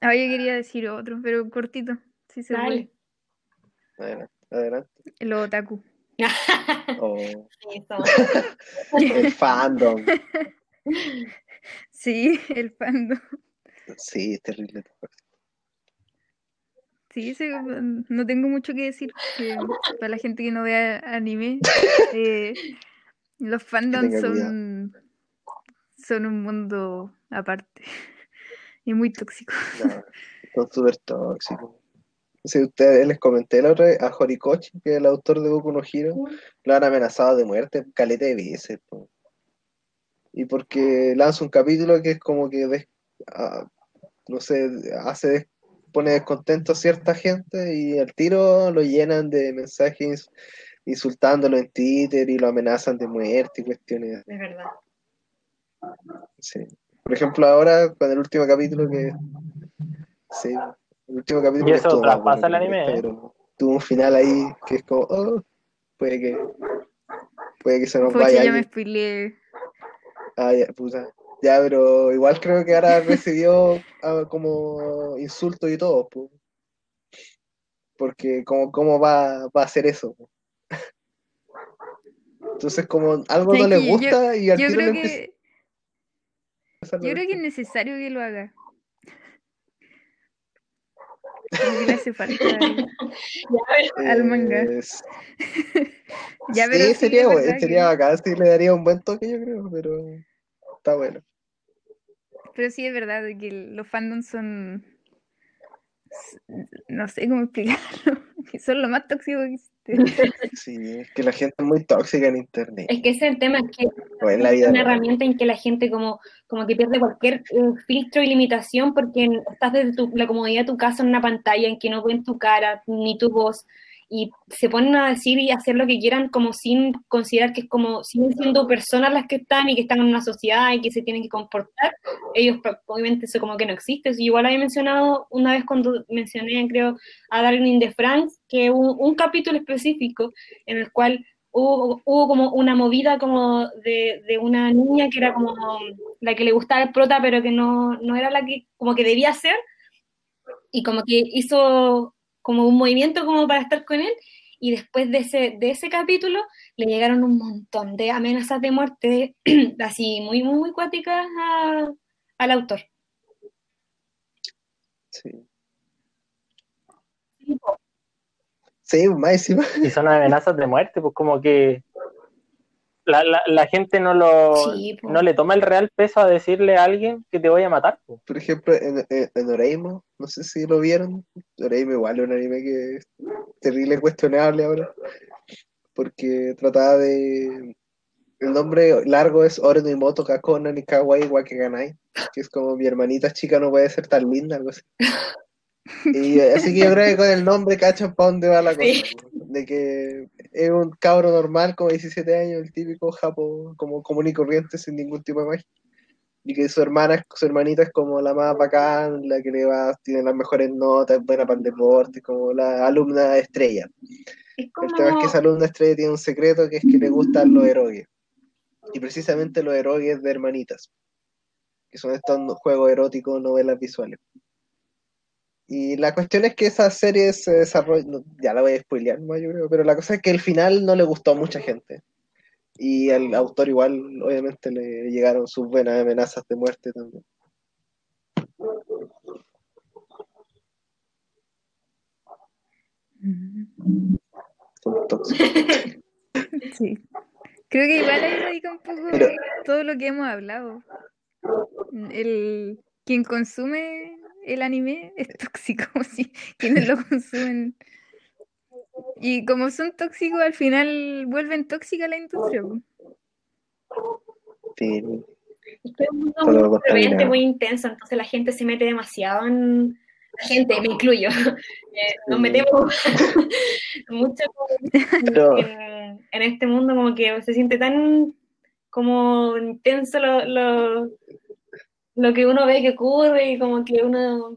Ahora yo quería decir otro, pero cortito, si se Dale. Adelante, adelante. El otaku. Oh, el fandom. Sí, el fandom. Sí, es terrible. Sí, no tengo mucho que decir. que para la gente que no vea anime, eh, los fandoms son, son un mundo aparte y muy tóxico. No, son súper tóxicos. Si ustedes les comenté la otra vez a Horikoshi, que es el autor de Boku no Hero, lo han amenazado de muerte caleta de veces. po. Y porque lanza un capítulo que es como que, des- ah, no sé, hace pone descontento a cierta gente y al tiro lo llenan de mensajes insultándolo en Twitter y lo amenazan de muerte y cuestiones Es verdad. Sí. Por ejemplo, ahora con el último capítulo que. Sí, el último capítulo Y que eso más traspasa bueno el que anime, ¿eh? pero tuvo un final ahí que es como, oh, puede que. Puede que se nos Pucha, vaya ya me spoileé. Ah, ya, puta. Ya, pero igual creo que ahora recibió ah, como insultos y todo, po. Porque ¿cómo, cómo va, va a hacer eso? Entonces, como algo no ¿Sabes le? Yo- gusta y al Yo tiro le empieza que, yo creo que es necesario que lo haga. Como que le hace falta al, al manga. Ya, sí, pero sí, sería, es bu- verdad sería bacán, sí le daría un buen toque, yo creo, pero está bueno. Pero sí es verdad que los fandoms son. No sé cómo explicarlo. que son lo más tóxico que. Sí, es que la gente es muy tóxica en internet, Es que ese es el tema, es que o en la es una real. herramienta en que la gente como, como que pierde cualquier eh, filtro y limitación porque estás desde tu- la comodidad de tu casa en una pantalla en que no ven tu cara ni tu voz y se ponen a decir y hacer lo que quieran como sin considerar que es como siguen siendo personas las que están y que están en una sociedad y que se tienen que comportar. Ellos obviamente eso como que no existe. Eso igual había mencionado una vez cuando mencioné creo a Darling in the France que un, un capítulo específico en el cual hubo, hubo como una movida como de, de una niña que era como la que le gustaba el prota, pero que no, no era la que como que debía ser, y como que hizo como un movimiento como para estar con él, y después de ese, de ese capítulo le llegaron un montón de amenazas de muerte, así muy, muy, muy cuáticas a- al autor. Sí, sí más encima. Y son amenazas de muerte, pues como que la, la, la gente no lo Sí, no le toma el real peso a decirle a alguien que te voy a matar. pues. Por ejemplo, en, en, en Oreimo, no sé si lo vieron, Oreimo igual es un anime que es terrible cuestionable ahora, porque trataba de... El nombre largo es Ore no Imoto Kakona ni Kawaii Wakeganai, que es como mi hermanita chica no puede ser tan linda, algo así. Y eh, así que yo creo que con el nombre cachan para dónde va la cosa. Sí. De que es un cabro normal, como 17 años, el típico japo, como común y corriente, sin ningún tipo de magia. Y que su hermana, su hermanita es como la más bacán, la que le va, tiene las mejores notas, es buena para el deporte, como la alumna estrella. Es El como... tema es que esa alumna estrella tiene un secreto que es que le gustan los erogues. Y precisamente los erogues de hermanitas. Que son estos juegos eróticos, novelas visuales. Y la cuestión es que esa serie se desarrolla, ya la voy a spoilear más yo creo, pero la cosa es que el final no le gustó a mucha gente. Y al autor igual, obviamente, le llegaron sus buenas amenazas de muerte también. Son tóxicos. Sí. Creo que igual ahí radica un poco Pero- todo lo que hemos hablado. El, quien consume el anime es tóxico, sí. Quienes lo consumen. Y como son tóxicos, al final vuelven tóxica la industria. Sí, Estoy un mundo Todo muy contaminado. rebelde, muy intenso, entonces la gente se mete demasiado en... La gente, me incluyo. Eh, nos metemos mucho Pero- en, en este mundo como que se siente tan como intenso lo, lo, lo que uno ve que ocurre y como que uno,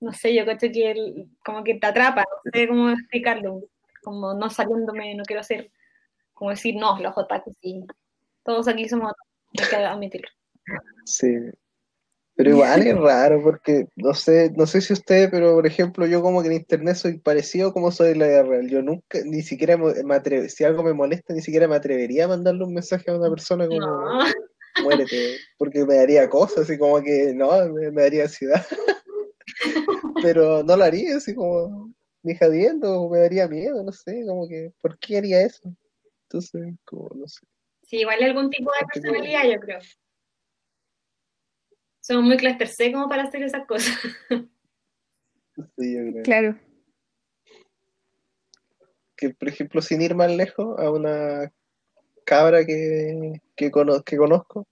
no sé, yo creo que el- como que te atrapa, no sé cómo explicarlo, como no saliéndome, no quiero ser, como decir, no, los otakus, sí, todos aquí somos hay que admitirlo. Sí. Pero igual es raro porque no sé, no sé si usted, pero por ejemplo, yo como que en internet soy parecido como soy en la vida real. Yo nunca, ni siquiera me me atre- si algo me molesta, ni siquiera me atrevería a mandarle un mensaje a una persona como No, muérete, porque me daría cosas, así como que no, me, me daría ansiedad. pero no lo haría, así como ni jadiendo, me daría miedo, no sé, como que, ¿por qué haría eso? Entonces, como, no sé. Sí, igual algún tipo de personalidad, yo creo. Somos muy cluster C como para hacer esas cosas. Sí, yo creo. Claro. Que, por ejemplo, sin ir más lejos, a una cabra que, que, cono- que conozco,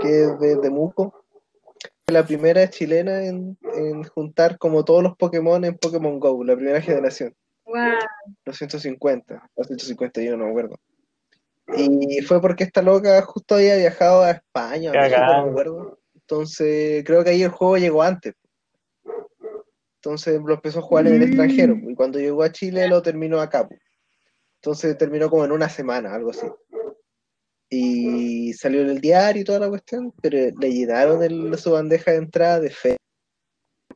que es de Temuco, fue la primera chilena en, en juntar como todos los Pokémon en Pokémon GO, la primera generación. Guau. los 150, los 151, no me acuerdo. Y fue porque esta loca justo había viajado a España, a no me acuerdo. Entonces, creo que ahí el juego llegó antes. Entonces lo empezó a jugar en el Mm. extranjero. Y cuando llegó a Chile lo terminó acá. po. Entonces terminó como en una semana, algo así. Y salió en el diario y toda la cuestión, pero le llenaron el- su bandeja de entrada de fe.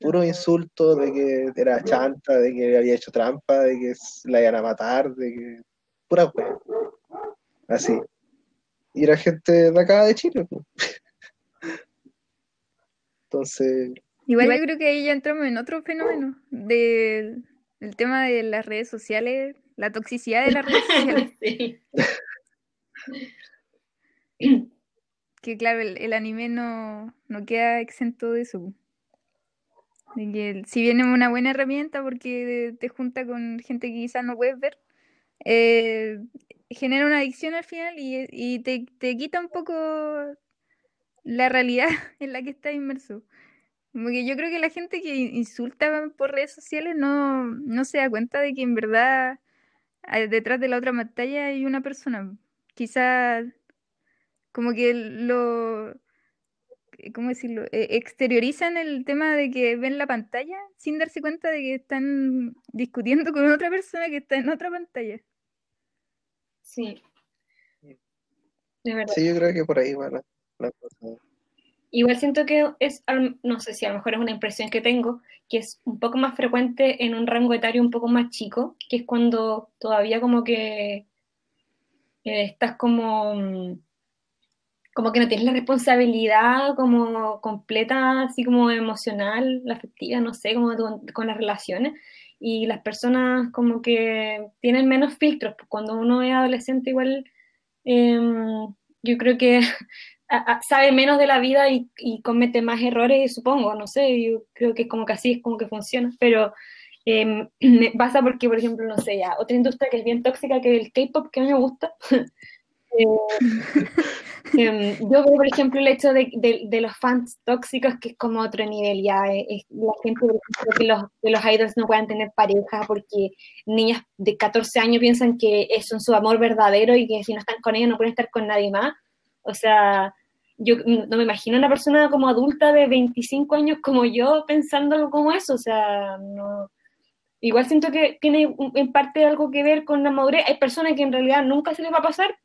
Puro insulto de que era chanta, de que había hecho trampa, de que la iban a matar, de que. Pura wea. Así. Y era gente de acá de Chile. Entonces, Igual yo creo que ahí ya entramos en otro fenómeno del el tema de las redes sociales, la toxicidad de las redes sociales. Sí. Que claro, el, anime no, no queda exento de eso. De que si bien es una buena herramienta porque te junta con gente que quizás no puedes ver, eh, genera una adicción al final y, y te, te quita un poco la realidad en la que estás inmerso. Como que yo creo que la gente que insulta por redes sociales no, no se da cuenta de que en verdad eh, detrás de la otra pantalla hay una persona. Quizás como que lo, eh, ¿cómo decirlo? Eh, exteriorizan el tema de que ven la pantalla sin darse cuenta de que están discutiendo con otra persona que está en otra pantalla. Sí. De verdad. sí, yo creo que por ahí va la, la cosa. Igual siento que es, no sé si a lo mejor es una impresión que tengo, que es un poco más frecuente en un rango etario un poco más chico, que es cuando todavía como que eh, estás como, mm, como que no tienes la responsabilidad como completa, así como emocional, la afectiva, no sé, como con, con las relaciones. Y las personas como que tienen menos filtros. pues, Cuando uno es adolescente igual, em, yo creo que sabe menos de la vida y, y comete más errores, supongo, no sé, yo creo que es como que así es como que funciona, pero eh, me pasa porque, por ejemplo, no sé, ya, otra industria que es bien tóxica, que el K-pop, que a mí me gusta. Eh, em, yo veo, por ejemplo, el hecho de, de- los fans tóxicos, que es como otro nivel, ya, eh, es la gente, que los, que los idols no puedan tener pareja porque niñas de 14 años piensan que es un su amor verdadero y que si no están con ellos no pueden estar con nadie más. O sea, yo no me imagino una persona como adulta de 25 años como yo pensándolo como eso, o sea, no. Igual siento que tiene en parte algo que ver con la madurez. Hay personas que en realidad nunca se les va a pasar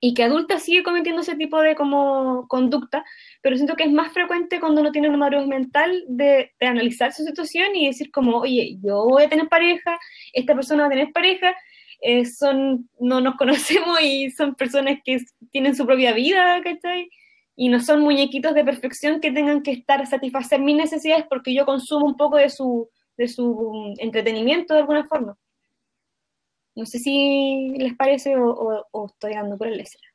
y que adulta sigue cometiendo ese tipo de como conducta, pero siento que es más frecuente cuando uno tiene una madurez mental de, de analizar su situación y decir como, oye, yo voy a tener pareja, esta persona va a tener pareja, eh, son, no nos conocemos y son personas que tienen su propia vida, ¿cachai? Y no son muñequitos de perfección que tengan que estar a satisfacer mis necesidades porque yo consumo un poco de su, de su mm, entretenimiento de alguna forma. No sé si les parece o, o- o estoy dando por el lesera.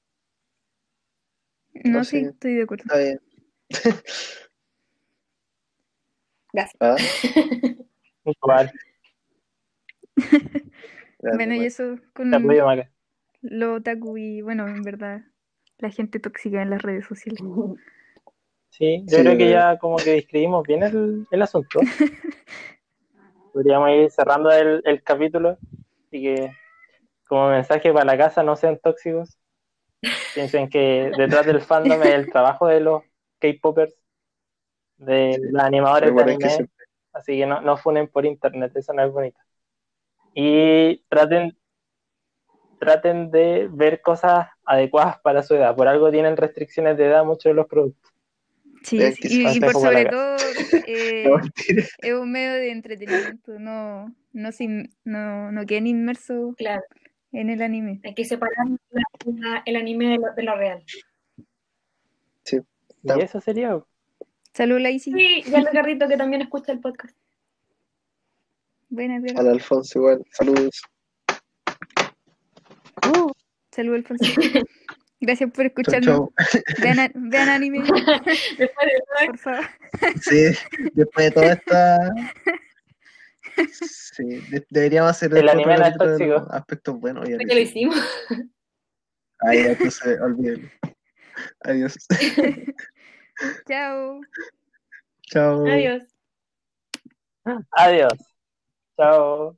No, No sí, sé. estoy de acuerdo. Está bien. Gracias. Ah, grande, Bueno, y bueno. eso con lo otaku y bueno, en verdad, la gente tóxica en las redes sociales. Sí, yo Sí, creo que ya como que describimos bien el, el asunto. Podríamos ir cerrando el, el capítulo y que como mensaje para la casa no sean tóxicos. Piensen que detrás del fandom es el trabajo de los K-popers, de los animadores de que anime, siempre- así que no, no funen por internet, eso no es bonito. Y traten, traten de ver cosas adecuadas para su edad. Por algo tienen restricciones de edad muchos de los productos. Sí, sí, y, por sobre todo eh, No, es un medio de entretenimiento, no, no, se in- no, no queden inmersos Claro, en el anime. hay que separar la- la- el anime de lo, de lo real. Y eso sería. Salud, Laisy. Sí, y al Garrito que también escucha el podcast. Buena, Piero. Al Alfonso igual. Saludos. Saludos, Alfonso. Gracias por escucharnos. Vean, vean anime, Después de todo por favor. Sí, después de toda esta. Sí, de- deberíamos hacer El anime no tóxico. aspectos buenos. ya que lo hicimos. ya, entonces, olvídelo. Adiós. Chao. Chao. Adiós. Adiós. Chao.